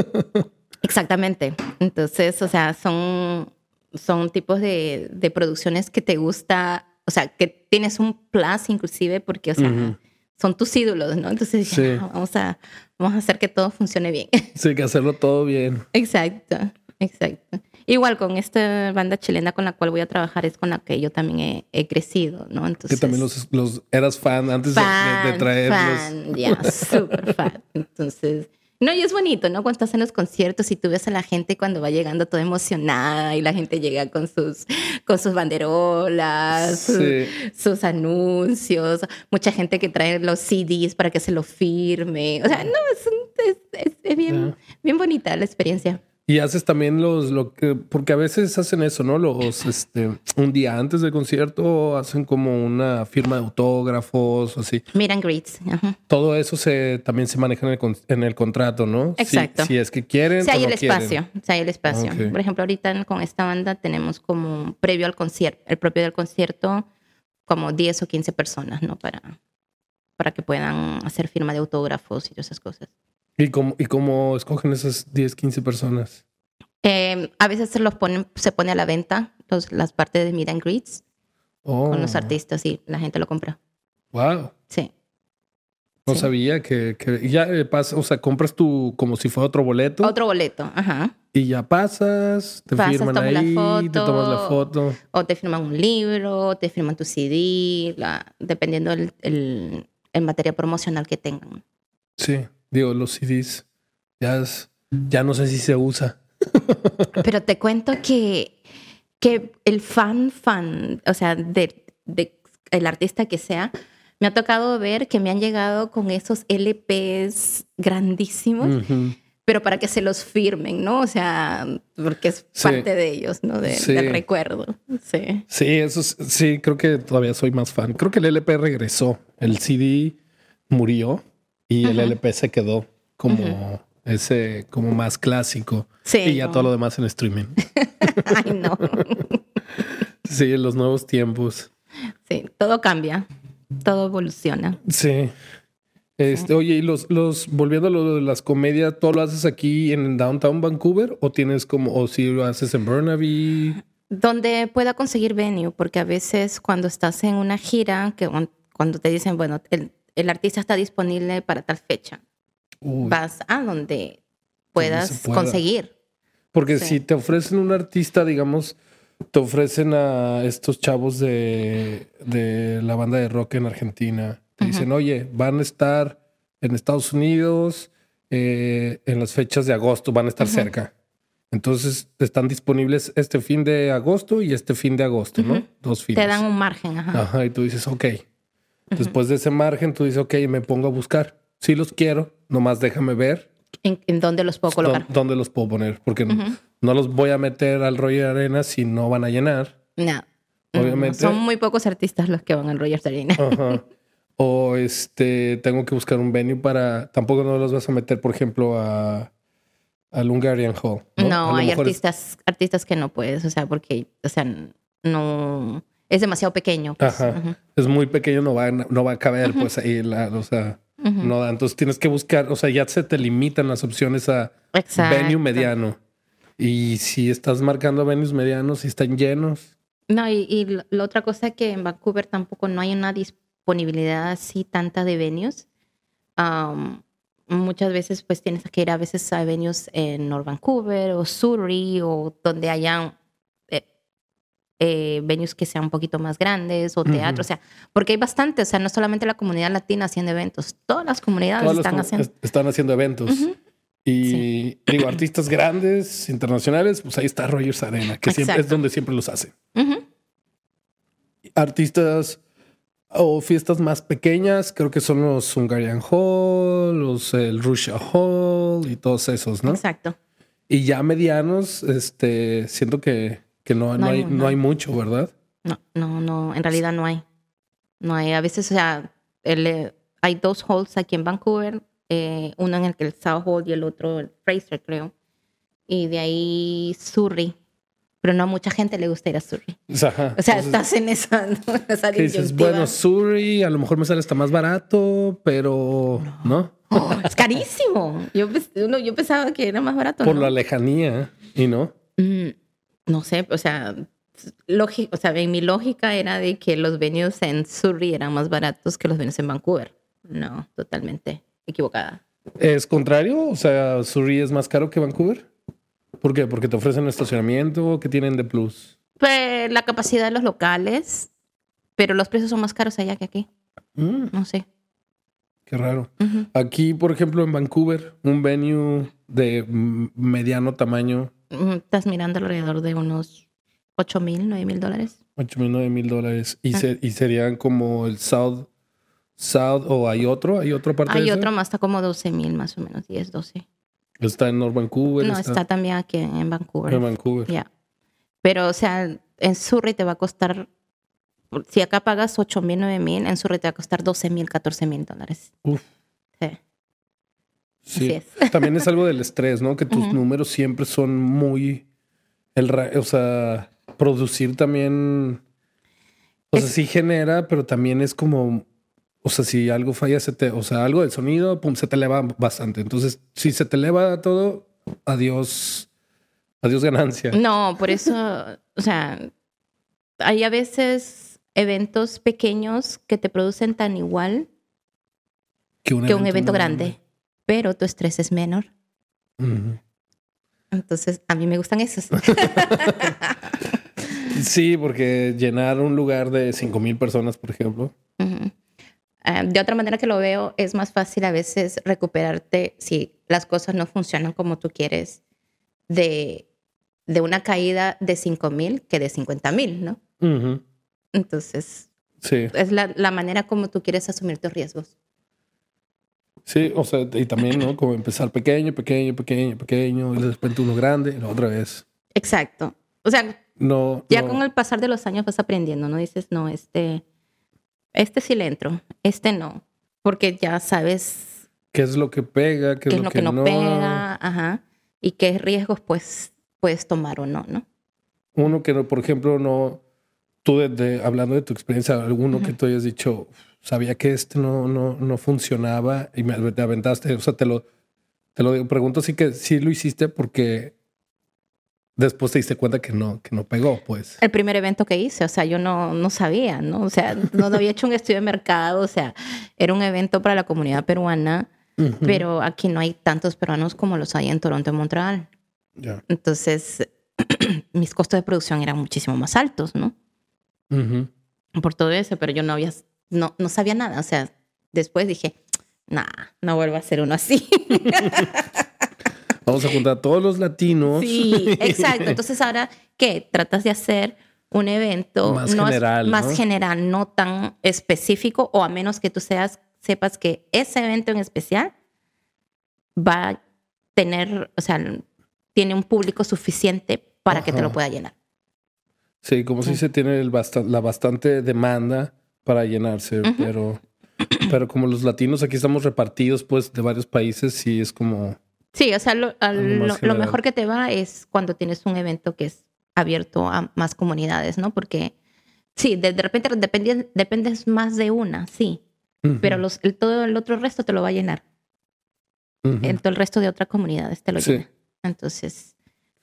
Exactamente. Entonces, o sea, son, son tipos de, de producciones que te gusta, o sea, que tienes un plus inclusive porque, o sea, son tus ídolos, ¿no? Entonces dije, vamos, a, vamos a hacer que todo funcione bien. Sí, que hacerlo todo bien. Exacto, exacto. Igual con esta banda chilena con la cual voy a trabajar es con la que yo también he, crecido, ¿no? Entonces, que también los, los eras fan antes de, de, traerlos. Fan, ya, súper fan. Entonces, no, y es bonito, ¿no? Cuando estás en los conciertos y tú ves a la gente cuando va llegando toda emocionada y la gente llega con sus, con sus banderolas, sus, anuncios, mucha gente que trae los CDs para que se lo firme. O sea, no, es, es, bien, bien bonita la experiencia. Y haces también los, lo que, porque a veces hacen eso, ¿no? Los, este, un día antes del concierto hacen como una firma de autógrafos, así. Meet and greets. Todo eso se, también se maneja en el, en el contrato, ¿no? Exacto. Si, es que quieren. Si hay el espacio, si hay el espacio. Por ejemplo, ahorita con esta banda tenemos como previo al concierto, el propio del concierto, como 10 o 15 personas, ¿no? Para, para que puedan hacer firma de autógrafos y todas esas cosas. ¿Y cómo, y cómo escogen esas 10, 15 personas? Em, a veces se los ponen, se pone a la venta las partes de meet and greets con los oh. artistas y la gente lo compra. Wow. Sí. No sabía que, que, ya eh, pasa, o sea, compras tú como si fuera otro boleto. Otro boleto, ajá. Y ya pasas, te firman ahí, te tomas la foto. O te firman un libro, te firman tu CD, la, dependiendo del el, el material promocional que tengan. Sí. Digo, los CDs ya, ya no sé si se usa. Pero te cuento que, que el fan, fan, o sea, de, de el artista que sea, me ha tocado ver que me han llegado con esos LPs grandísimos pero para que se los firmen, ¿no? O sea, porque es Sí. parte de ellos, ¿no? De- Sí. Del recuerdo. Sí. Sí, eso es- sí, creo que todavía soy más fan. Creo que el LP regresó. El CD murió y el. LP se quedó como ese, como más clásico. Sí, y ya no. todo lo demás en streaming. Ay, no. Sí, en los nuevos tiempos. Sí, todo cambia, todo evoluciona. Sí. Este, oye, y los, los, volviendo a lo de las comedias, ¿todo lo haces aquí en Downtown Vancouver? ¿O tienes como, o si lo haces en Burnaby? Donde pueda conseguir venue, porque a veces cuando estás en una gira, que cuan- cuando te dicen, bueno, el, el artista está disponible para tal fecha, Uy, vas a donde puedas se pueda. conseguir. Porque sí. si te ofrecen un artista, digamos, te ofrecen a estos chavos de, de la banda de rock en Argentina. Te Ujú. dicen, oye, van a estar en Estados Unidos eh, en las fechas de agosto, van a estar cerca. Entonces están disponibles este fin de agosto y este fin de agosto, ¿no? Ujú. Dos fines. Te dan un margen, ajá. Ajá, y tú dices, ok. Después de ese margen, tú dices, ok, me pongo a buscar. Sí los quiero, nomás déjame ver ¿En, en dónde los puedo colocar? dó- dónde los puedo poner. Porque no- Ujú. no los voy a meter al Roger Arena si no van a llenar. No. Obviamente. No, Son muy pocos artistas los que van al Rogers Arena. Ajá. o este, tengo que buscar un venue para. Tampoco no los vas a meter, por ejemplo, a al Hungarian Hall. No, No, hay mejor es- artistas, artistas que no puedes, o sea, porque, o sea, no, es demasiado pequeño. pues. Ajá. Es muy pequeño, no va, a- no va a caber, pues ahí, la, o sea, no da. Entonces tienes que buscar, o sea, ya se te limitan las opciones a Exacto. venue mediano. Y si estás marcando venues medianos y están llenos, No, y, y la otra cosa es que en Vancouver tampoco no hay una disponibilidad así tanta de venues. Am, muchas veces pues tienes que ir a veces a venues en North Vancouver o Surrey o donde hayan eh, venues que sean un poquito más grandes o teatro, Ujú. o sea, porque hay bastante, o sea, no solamente la comunidad latina haciendo eventos, todas las comunidades todas las están com- haciendo. est- están haciendo eventos. Ujú. Y digo, artistas grandes, internacionales, pues ahí está Rogers Arena, que siempre es donde siempre los hacen. Ujú. Artistas o fiestas más pequeñas, creo que son los Hungarian Hall, los el Russia Hall y todos esos, ¿no? Exacto. Y ya medianos, este, siento que, que no, no, No hay no hay mucho, ¿verdad? No, no, no, en realidad no hay. No hay. A veces, o sea, el, eh, hay dos halls aquí en Vancouver, eh, uno en el que el South Hall y el otro el Fraser, creo. Y de ahí Surrey. Pero no a mucha gente le gusta ir a Surrey. O sea, ajá. O sea, Entonces, estás en esa, esa que dices, bueno, Surrey, a lo mejor me sale hasta más barato, pero no, Oh, es carísimo. Yo, pens- uno- yo pensaba que era más barato. por la lejanía, y no. Mm, no sé, o sea, o sea, en mi lógica era de que los venues en Surrey eran más baratos que los venues en Vancouver. No, totalmente equivocada. ¿Es contrario? O sea, Surrey es más caro que Vancouver. ¿Por qué? Porque te ofrecen estacionamiento, que tienen de plus? Pues la capacidad de los locales, pero los precios son más caros allá que aquí. Mm, No sé. qué raro. Aquí, por ejemplo, en Vancouver, un venue de mediano tamaño, Estás mirando alrededor de unos 8 mil, 9 mil dólares. 8 mil, 9 mil dólares. Y, Ah. se- y serían como el South, South, o hay otro, hay otra parte Hay de otro más, está como 12 mil más o menos, 10, 12. Está en North Vancouver. No, está también aquí en Vancouver. en Vancouver. Ya. Pero, o sea, en Surrey te va a costar, si acá pagas 8 mil, 9 mil, en Surrey te va a costar 12 mil, 14 mil dólares. Uf. Sí. Sí. Así es. También es algo del estrés, ¿no? Que tus números siempre son muy. El, o sea, producir también. O sea, Es- sí genera, pero también es como. O sea, si algo falla, se te, o sea, algo del sonido, pum, se te eleva bastante. Entonces, si se te eleva todo, adiós, adiós ganancia. No, por eso, o sea, hay a veces eventos pequeños que te producen tan igual que un evento grande, pero tu estrés es menor. Entonces, a mí me gustan esos. Sí, porque llenar un lugar de 5 mil personas, por ejemplo. Ah, de otra manera que lo veo, es más fácil a veces recuperarte si las cosas no funcionan como tú quieres de, de una caída de 5 mil que de 50 mil, ¿no? Ujú. Entonces, Sí. es la, la manera como tú quieres asumir tus riesgos. Sí, o sea, y también, ¿no? Como empezar pequeño, pequeño, pequeño, pequeño, y de repente uno grande, y la otra vez. Exacto. O sea, No. ya no. con el pasar de los años vas aprendiendo, ¿no? Dices, no, este, este sí le entro, este no. Porque ya sabes ¿Qué es lo que pega? ¿Qué, qué es lo que, no, pega, ajá, y qué riesgos pues puedes tomar o no, ¿no? Uno que, no, por ejemplo, no. Tú, de- de- hablando de tu experiencia, alguno que tú hayas dicho, sabía que este no, no, no funcionaba y me te aventaste. O sea, te lo, te lo digo, pregunto sí que sí lo hiciste porque después te diste cuenta que no, que no pegó, pues. El primer evento que hice, o sea, yo no, no sabía, ¿no? O sea, no, no había hecho un estudio de mercado, o sea, era un evento para la comunidad peruana, pero aquí no hay tantos peruanos como los hay en Toronto y Montreal. Ya. Entonces, mis costos de producción eran muchísimo más altos, ¿no? Por todo eso, pero yo no había, no, no sabía nada. O sea, después dije, nah, no vuelvo a hacer uno así. Vamos a juntar a todos los latinos. sí, exacto. Entonces, ahora, ¿qué? Tratas de hacer un evento Más no general, más ¿no? general, no tan específico, o a menos que tú seas, sepas que ese evento en especial va a tener, o sea, tiene un público suficiente para que te lo pueda llenar. Sí, como si se tiene el la bastante demanda para llenarse, pero, pero como los latinos aquí estamos repartidos pues de varios países, sí es como Sí, o sea, lo, al- lo- mejor que te va es cuando tienes un evento que es abierto a más comunidades, ¿no? Porque sí, de, de repente dependi- dependes más de una, sí, pero los, el, todo el otro resto te lo va a llenar. El, todo el resto de otras comunidades te lo Sí. llena. Entonces,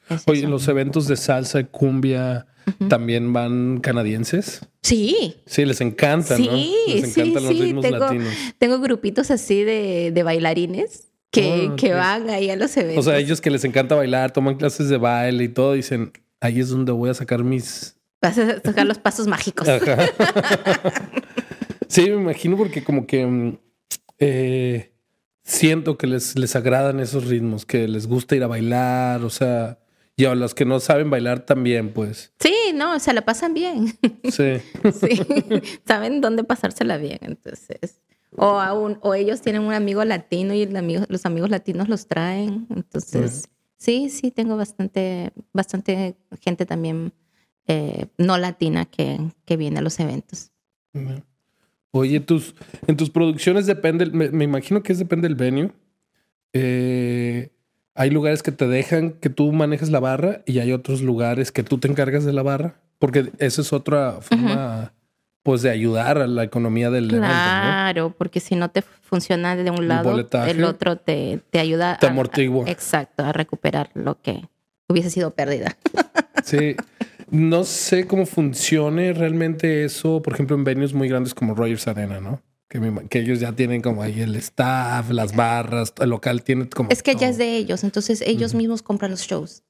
es Oye, eso. los eventos de salsa y cumbia también van canadienses. Sí, Sí, les encanta, ¿no? Sí, sí, los sí, ritmos tengo- latinos. tengo grupitos así de, de bailarines que, Ah, que van ahí a los O eventos. sea, ellos que les encanta bailar, toman clases de baile y todo, dicen, ahí es donde voy a sacar mis Vas a tocar los pasos mágicos. Sí, me imagino porque como que mm, eh, siento que les, les agradan esos ritmos, que les gusta ir a bailar, o sea, y a los que no saben bailar también, pues. Sí, no, se la pasan bien. Sí. Sí, saben dónde pasársela bien, entonces. O aún, o ellos tienen un amigo latino y el amigo- los amigos latinos los traen. Entonces, sí, sí, tengo bastante, bastante gente también eh, no latina que, que viene a los eventos. Oye, tus, en tus producciones depende, me, me imagino que es depende del venue. Eh, hay lugares que te dejan que tú manejes la barra y hay otros lugares que tú te encargas de la barra, porque esa es otra forma, pues, de ayudar a la economía del evento, ¿no? Claro, porque si no te funciona de un lado, el otro te, te ayuda Te a- exacto, a recuperar lo que hubiese sido pérdida. Sí. No sé cómo funcione realmente eso, por ejemplo, en venues muy grandes como Rogers Arena, ¿no? Que, me ima- que ellos ya tienen como ahí el staff, las barras, el local tiene como. Es que ya todo. es de ellos, entonces ellos mismos compran los shows.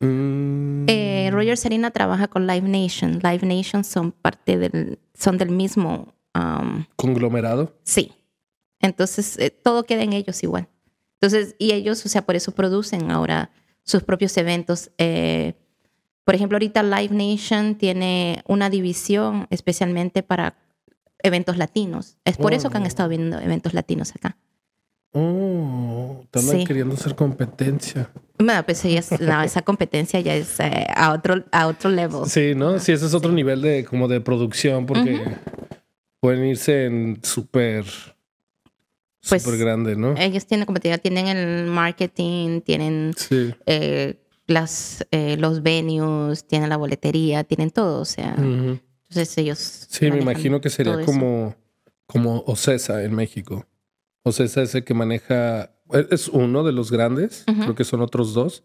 Mm, Eh, Roger Serena trabaja con Live Nation. Live Nation son parte del, son del mismo, um, Conglomerado. sí. Entonces eh, todo queda en ellos igual. Entonces, y ellos, o sea, por eso producen ahora sus propios eventos. Eh, por ejemplo, ahorita Live Nation tiene una división especialmente para eventos latinos. Es por eso que han estado viendo eventos latinos acá. Oh, Sí. queriendo hacer competencia. Bueno, pues no, esa competencia ya es eh, a otro a otro level. Sí, ¿no? Sí, ese es otro nivel de como de producción porque pueden irse en súper, Pues, súper grande, ¿no? Ellos tienen competencia, tienen el marketing, tienen Sí. eh, las, eh, los venues, tienen la boletería, tienen todo. O sea. Entonces ellos. Sí, me imagino que sería como, como Ocesa en México. Ocesa es el que maneja, es uno de los grandes, creo que son otros dos,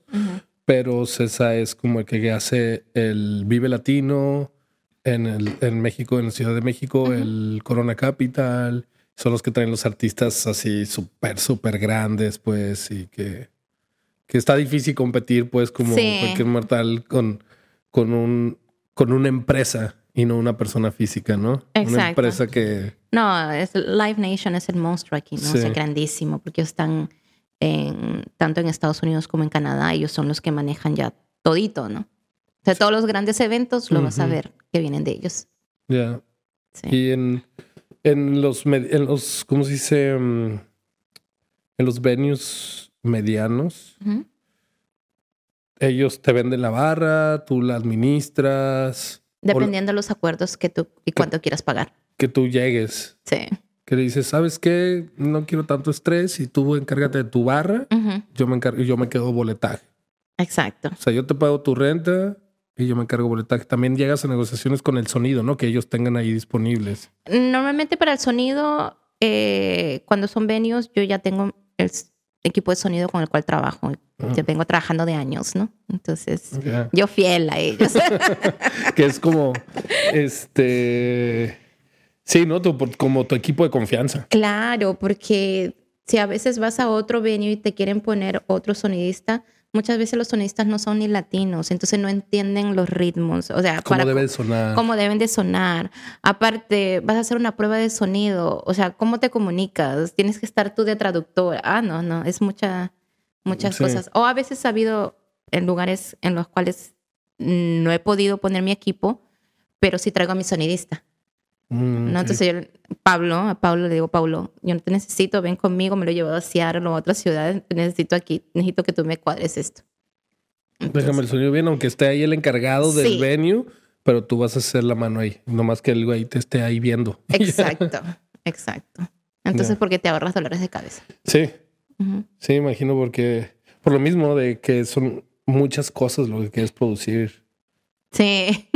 pero Ocesa es como el que hace el Vive Latino en, el, en México, en la Ciudad de México, el Corona Capital. Son los que traen los artistas así súper, súper grandes, pues, y que, que está difícil competir, pues, como Sí. cualquier mortal con, con, un, con una empresa y no una persona física, ¿no? Una Exacto. empresa que... No, es, Live Nation es el monstruo aquí, ¿no? O sea, Sí. grandísimo, porque ellos están en, tanto en Estados Unidos como en Canadá, ellos son los que manejan ya todito, ¿no? O sea, todos los grandes eventos lo vas a ver que vienen de ellos. Ya. Sí. Y en, en los, en los, ¿cómo se dice? Mm, en los venues medianos, ellos te venden la barra, tú la administras. Dependiendo de los acuerdos que tú y cuánto quieras pagar. Que tú llegues. Sí. Que le dices, ¿sabes qué? No quiero tanto estrés y tú encárgate de tu barra, yo me encargo, yo me quedo boletaje. Exacto. O sea, yo te pago tu renta y yo me encargo boletaje. También llegas a negociaciones con el sonido, ¿no? Que ellos tengan ahí disponibles. Normalmente para el sonido, eh, cuando son venues, yo ya tengo el equipo de sonido con el cual trabajo. Yo vengo trabajando de años, ¿no? Entonces, yo fiel a ellos. que es como, este, sí, ¿no? como tu equipo de confianza. Claro, porque si a veces vas a otro venue y te quieren poner otro sonidista, muchas veces los sonistas no son ni latinos, entonces no entienden los ritmos. O sea, cómo deben sonar. Cómo deben de sonar. Aparte, vas a hacer una prueba de sonido. O sea, ¿cómo te comunicas? Tienes que estar tú de traductor. Ah, no, no, es mucha, muchas cosas. O a veces ha habido en lugares en los cuales no he podido poner mi equipo, pero sí traigo a mi sonidista. Mm, ¿no? Entonces yo, Pablo, a Pablo le digo, Pablo, yo no te necesito, ven conmigo, me lo he llevado a Seattle o a otra ciudad, necesito aquí, necesito que tú me cuadres esto. Déjame el sonido bien, aunque esté ahí el encargado del venue, pero tú vas a hacer la mano ahí, nomás que el güey te esté ahí viendo. Exacto, exacto. Entonces, ¿por qué te ahorras dolores de cabeza? Sí, sí, imagino porque, por lo mismo de que son muchas cosas lo que quieres producir. Sí.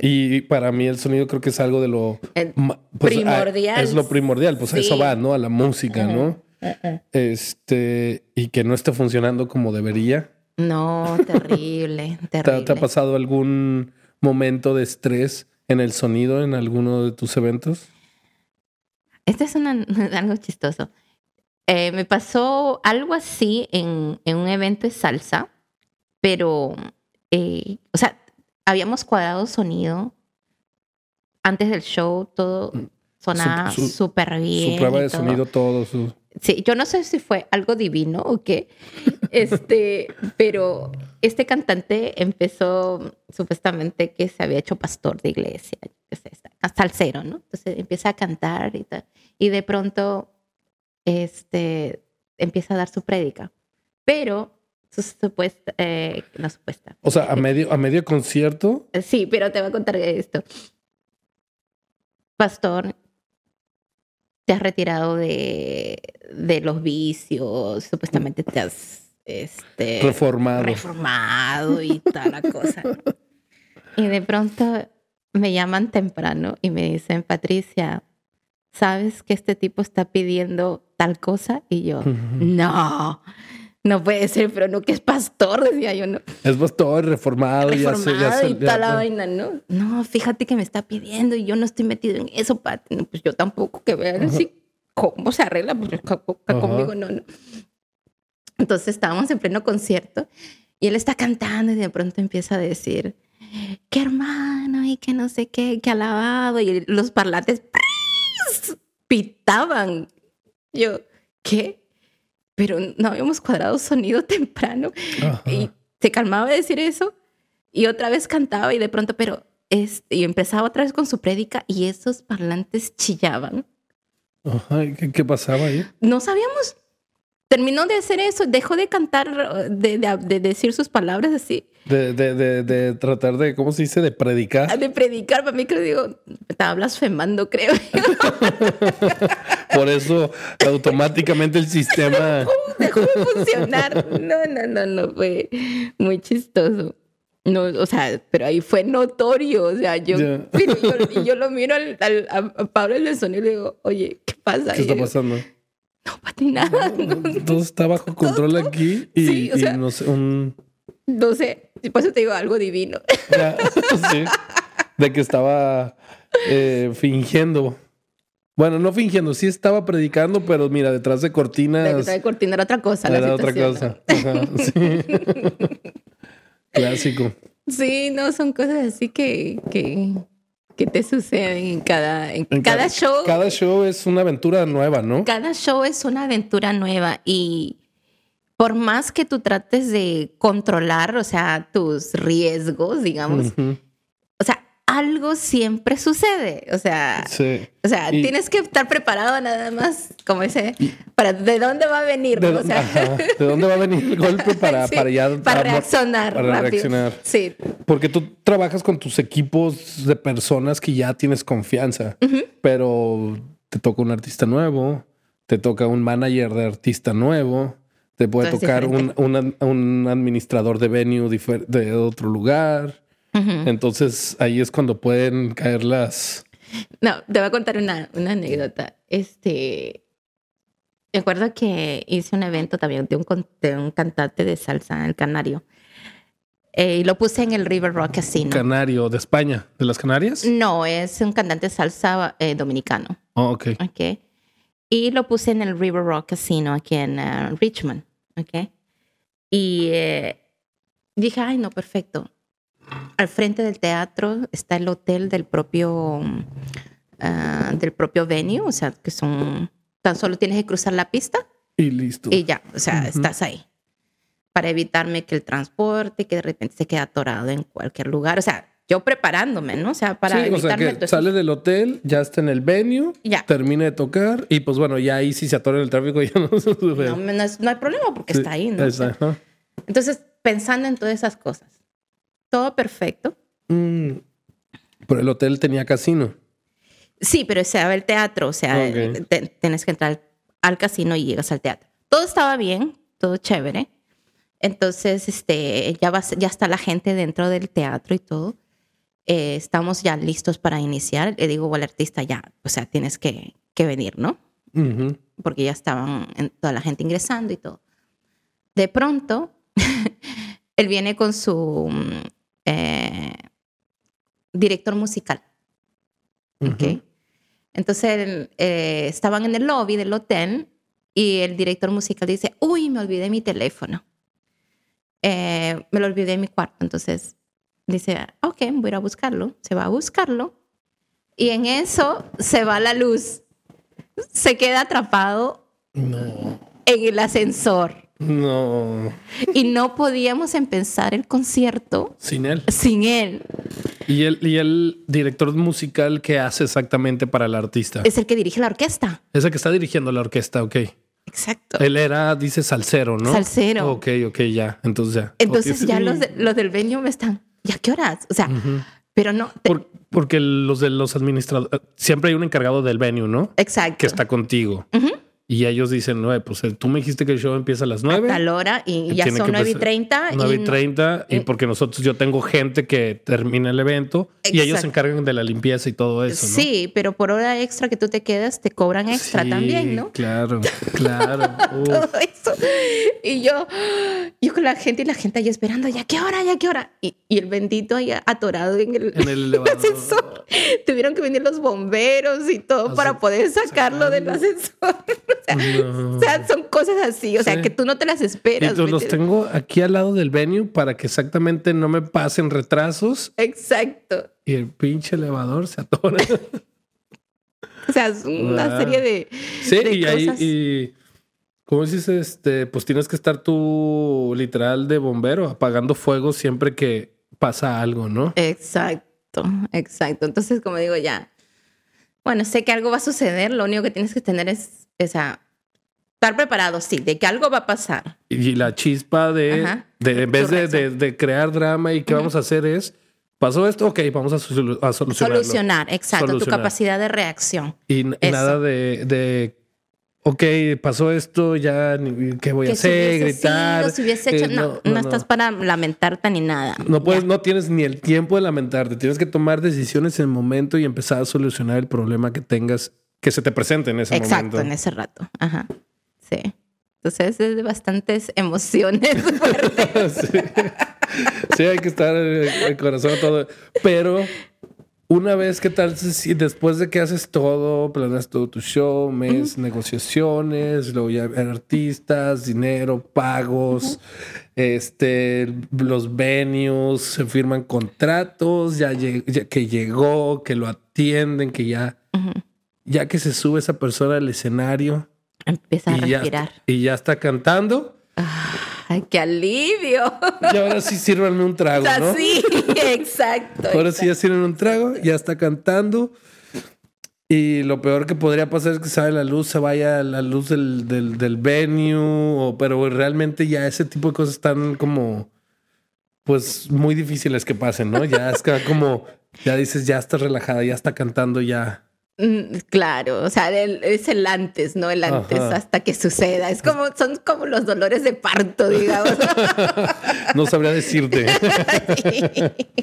Y para mí el sonido creo que es algo de lo pues, primordial. es lo primordial, pues a eso va, ¿no? A la música, ¿no? Este, y que no esté funcionando como debería. No, terrible, terrible. ¿Te, ha pasado algún momento de estrés en el sonido en alguno de tus eventos? Este es algo chistoso. Eh, me pasó algo así en, un evento de salsa, pero, eh, o sea, habíamos cuadrado sonido. Antes del show todo mm. sonaba súper bien. Su prueba de sonido, todo. Su... Sí, yo no sé si fue algo divino o qué, este, pero este cantante empezó supuestamente que se había hecho pastor de iglesia, salsero, ¿no? Entonces empieza a cantar y tal, y de pronto este, empieza a dar su prédica. Pero supuesta, eh, no supuesta. O sea, a medio, a medio concierto. Sí, pero te voy a contar esto. Pastor, te has retirado de, de los vicios, supuestamente te has este, reformado. reformado y tal la cosa. Y de pronto me llaman temprano y me dicen, Patricia, ¿sabes que este tipo está pidiendo tal cosa? Y yo, no no puede ser, pero no que es pastor, decía yo, ¿no? Es pastor, reformado, reformado ya sé, y toda la vaina, ¿no? No, fíjate que me está pidiendo y yo no estoy metido en eso, Pati. pues yo tampoco, que vean así cómo se arregla, pues conmigo no, no. Entonces estábamos en pleno concierto y él está cantando y de pronto empieza a decir, qué hermano y que no sé qué, qué alabado y los parlantes pitaban. Yo, ¿qué? Pero no habíamos cuadrado sonido temprano. Y se calmaba de decir eso y otra vez cantaba y de pronto, pero este, y empezaba otra vez con su prédica y esos parlantes chillaban. ¿Qué, ¿Qué, pasaba ahí? No sabíamos terminó de hacer eso, dejó de cantar, de, de, decir sus palabras así. De, de, tratar de, ¿cómo se dice? De predicar. Ah, de predicar, para mí que digo, estaba blasfemando, creo. Por eso automáticamente el sistema... Dejó de funcionar. No, no, no, no, fue muy chistoso. No, o sea, pero ahí fue notorio, o sea, yo, y yo lo miro al, a Pablo sonido y le digo, oye, ¿qué pasa? ¿Qué está pasando? No, para nada. todo está bajo control aquí y, no sé, un... No sé, por eso te digo algo divino. sí, de que estaba eh, fingiendo. Bueno, no fingiendo, sí estaba predicando, pero mira, detrás de cortinas. Detrás de cortina era otra cosa. Era otra cosa. sí. Clásico. Sí, no, son cosas así que, que, que te suceden en cada, en cada, show. Cada show es una aventura nueva, ¿no? Cada show es una aventura nueva y por más que tú trates de controlar, o sea, tus riesgos, digamos, algo siempre sucede. O sea, Sí. o sea Y- tienes que estar preparado nada más, como ese, para de dónde va a venir. ¿De, ¿no? O sea, ajá, ¿de dónde va a venir el golpe para, sí, para ya... para reaccionar Para rápido. reaccionar. Sí, Porque tú trabajas con tus equipos de personas que ya tienes confianza, pero te toca un artista nuevo, te toca un manager de artista nuevo, te puede tocar un, un ad- un administrador de venue de otro lugar. Entonces ahí es cuando pueden caer las... No, te voy a contar una, una anécdota. Este, me acuerdo que hice un evento también de un, con- de un cantante de salsa, el Canario. Eh, y lo puse en el River Rock Casino. Canario de España, de las Canarias. no, es un cantante de salsa eh, dominicano. Oh, ok. ¿ok? Y lo puse en el River Rock Casino aquí en eh, Richmond, ¿ok? Y eh, dije, ay, no, perfecto. Al frente del teatro está el hotel del propio, ah, del propio venue, o sea, que son, tan solo tienes que cruzar la pista Y listo. y ya, o sea, Ujú. estás ahí. Para evitarme que el transporte, que de repente se quede atorado en cualquier lugar. O sea, yo preparándome, ¿no? O sea, para sí, o sea evitarme que sale del hotel, ya está en el venue, Ya. termina de tocar y pues bueno, ya ahí si se atora el tráfico ya no se sube. No, no es- no hay problema porque Sí, está ahí, ¿no? O sea. Entonces, pensando en todas esas cosas, todo perfecto. Mm. Pero el hotel tenía casino. Sí, pero se va el teatro, o sea, te- tienes que entrar al casino y llegas al teatro. Todo estaba bien, todo chévere. Entonces, este, ya, ya está la gente dentro del teatro y todo. Eh, estamos ya listos para iniciar. Le digo al artista, ya, o sea, tienes que, que venir, ¿no? Porque ya estaban en- toda la gente ingresando y todo. De pronto, él viene con su mm, eh, director musical. Entonces eh, estaban en el lobby del hotel y el director musical dice, uy, me olvidé mi teléfono. Eh, me lo olvidé en mi cuarto. Entonces dice, ok, voy a ir a buscarlo. Se va a buscarlo y en eso se va la luz. Se queda atrapado No. en el ascensor No. y no podíamos empezar el concierto Sin él. sin él. ¿Y el, y el director musical qué hace exactamente para el artista? Es el que dirige la orquesta. Es el que está dirigiendo la orquesta, ok. Exacto. Él era, dice, salsero, ¿no? Salsero. Ok, ok, ya. Entonces ya. Entonces ya los, de- los del venue me están, ¿ya qué horas? O sea, pero no. te- Por- porque los de los administradores, siempre hay un encargado del venue, ¿no? exacto. Que está contigo. Ujú. Y ellos dicen, no, pues eh, tú me dijiste que el show empieza a las A nueve. tal hora y ya son 9 y 30. 9 y 30 y eh, porque nosotros yo tengo gente que termina el evento y ellos se Exacto. encargan de la limpieza y todo eso, ¿no? Sí, pero por hora extra que tú te quedas, te cobran extra Sí, también, ¿no? Claro, claro. Todo eso. Y yo, yo con la gente y la gente ahí esperando, ¿ya qué hora? ¿Ya qué hora? Y, y el bendito ahí atorado en el, En el ascensor. Tuvieron que venir los bomberos y todo para poder sacarlo del ascensor. sea, No. o sea, son cosas así, o sea, Sí. que tú no te las esperas. Y ¿me los tengo aquí al lado del venue para que exactamente no me pasen retrasos Exacto. y el pinche elevador se atora. O sea, es una Wow. serie de, Sí, de y ahí, cosas. y como dices, este, pues tienes que estar tú literal de bombero apagando fuego siempre que pasa algo, ¿no? Exacto, exacto. Entonces, como digo, ya. Bueno, sé que algo va a suceder, lo único que tienes que tener es esa. Estar preparado, sí, de que algo va a pasar. Y la chispa de, de en vez de, de- de crear drama y qué vamos a hacer es, pasó esto, ok, vamos a, solu- a solucionarlo. Solucionar, exacto, Solucionar. tu capacidad de reacción. Y nada de, de, ok, pasó esto, ya, ¿qué voy a que si hacer? hubiese Gritar. sido, si hubiese hecho, Eh, no, no, estás para lamentarte ni nada. No puedes, Ya. no tienes ni el tiempo de lamentarte. Tienes que tomar decisiones en el momento y empezar a solucionar el problema que tengas, que se te presente en ese Exacto, momento. en ese rato. Ajá. Sí. Entonces es de bastantes emociones fuertes. sí. Sí, hay que estar el, el corazón todo. Pero una vez que tal, si después de que haces todo, planeas todo tu show, mes, negociaciones, luego ya artistas, dinero, pagos, este, los venues, se firman contratos, ya, lleg- ya que llegó, que lo atienden, que ya. Ya que se sube esa persona al escenario Empieza a y ya, respirar. y ya está cantando. Ah, ¡Ay, qué alivio! Y ahora sí sírvanme un trago, ¿no? Sí, exacto. Ahora sí ya sirven un trago, ya está cantando. Y lo peor que podría pasar es que sabe la luz, se vaya a la luz del, del, del venue, o, pero realmente ya ese tipo de cosas están como, pues muy difíciles que pasen, ¿no? Ya es como, ya dices, ya está relajada, ya está cantando, ya claro, o sea, es el antes, ¿no? El antes hasta que suceda. Es como, son como los dolores de parto, digamos. no sabría decirte.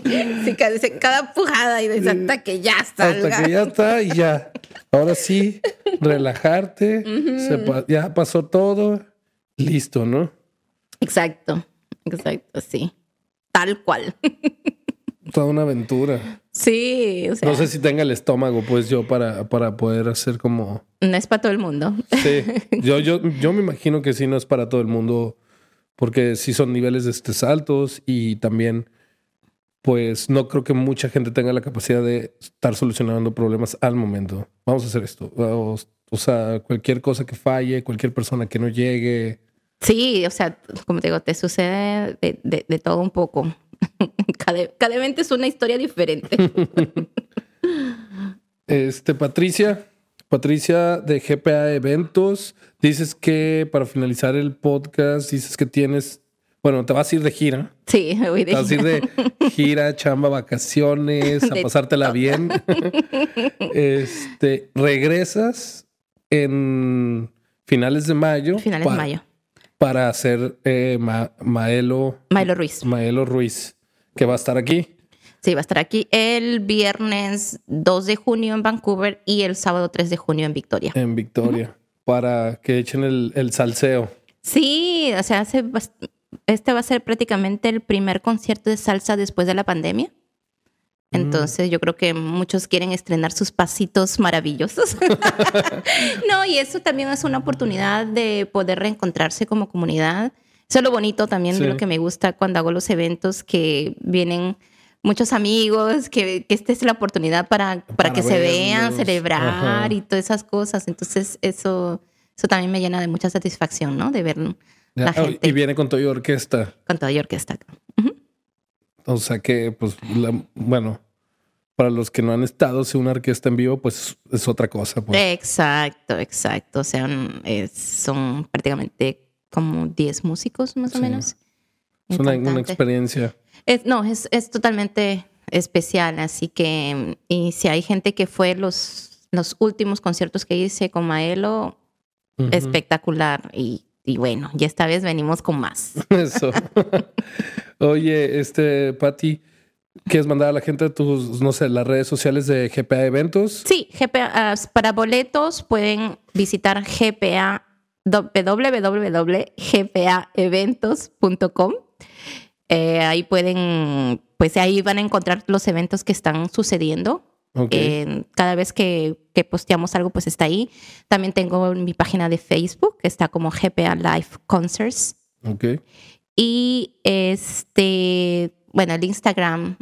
sí, cada, pujada y hasta que ya está. Hasta que ya está y ya. Ahora sí, relajarte. ya pasó todo. Listo, ¿no? Exacto, exacto, sí. Tal cual. Toda una aventura. Sí, o sea. No sé si tenga el estómago, pues yo para, para poder hacer como. No es para todo el mundo. Sí. Yo, yo, yo me imagino que sí no es para todo el mundo, porque sí son niveles este, altos y también, pues no creo que mucha gente tenga la capacidad de estar solucionando problemas al momento. Vamos a hacer esto. O, sea, cualquier cosa que falle, cualquier persona que no llegue. Sí, o sea, como te digo, te sucede de, de todo un poco. cada, cada evento es una historia diferente. este, Patricia, Patricia de GPA Eventos, dices que para finalizar el podcast, dices que tienes, bueno, te vas a ir de gira. Sí, voy de gira. Te vas a ir de gira, chamba, vacaciones, a pasártela bien. este, regresas en finales de mayo. Finales de mayo para hacer eh, Maelo. Maelo Ruiz. Maelo Ruiz, que va a estar aquí. Sí, va a estar aquí el viernes 2 de junio en Vancouver y el sábado 3 de junio en Victoria. En Victoria, para que echen el, el salseo. Sí, o sea, este va a ser prácticamente el primer concierto de salsa después de la pandemia. Mm. Entonces yo creo que muchos quieren estrenar sus pasitos maravillosos. no, y eso también es una oportunidad de poder reencontrarse como comunidad. Eso es lo bonito también de lo que me gusta cuando hago los eventos, que vienen muchos amigos, que, esta es la oportunidad para, para, que se vean, celebrar y todas esas cosas. Entonces eso, eso también me llena de mucha satisfacción, ¿no? De ver la gente. Y viene con toda orquesta. Con toda orquesta. O sea que, pues, bueno, para los que no han estado, si una orquesta en vivo, pues es otra cosa. Pues. Exacto, exacto. O sea, son prácticamente como 10 músicos más o menos. Es una, experiencia. no, es, es, totalmente especial. Así que, y si hay gente que fue los, los últimos conciertos que hice con Maelo, espectacular. Y y bueno, ya esta vez venimos con más. Eso. Oye, este, Patti, ¿quieres mandar a la gente tus, no sé, las redes sociales de GPA Eventos? Sí, GPA, ah, para boletos pueden visitar GPA www.gpaeventos.com. Eh, ahí pueden, pues ahí van a encontrar los eventos que están sucediendo cada vez que, posteamos algo, pues está ahí. También tengo mi página de Facebook, que está como GPA Live Concerts. Okay. Y este, bueno, el Instagram,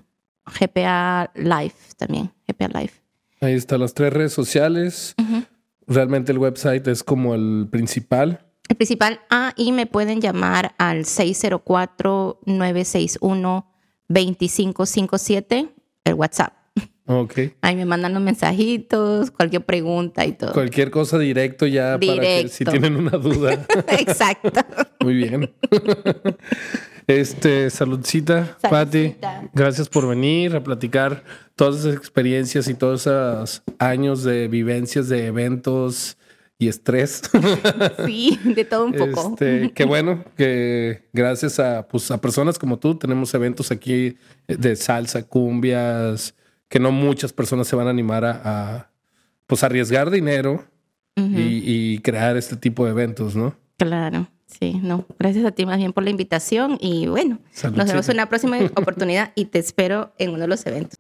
GPA Live también, GPA Live. Ahí están las tres redes sociales. Realmente el website es como el principal. El principal. Ah, y me pueden llamar al 604-961-2557, el WhatsApp. Ok. Ahí me mandan los mensajitos, cualquier pregunta y todo. Cualquier cosa directo ya para que si tienen una duda. Exacto. Muy bien. Este, saludcita, Patti. Gracias por venir a platicar todas esas experiencias y todos esos años de vivencias de eventos y estrés. Sí, de todo un poco. Este, qué bueno que gracias a, pues, a personas como tú tenemos eventos aquí de salsa, cumbias, que no muchas personas se van a animar a, pues arriesgar dinero y, crear este tipo de eventos, ¿no? Claro, sí, no. Gracias a ti más bien por la invitación y bueno, nos vemos en una próxima oportunidad y te espero en uno de los eventos.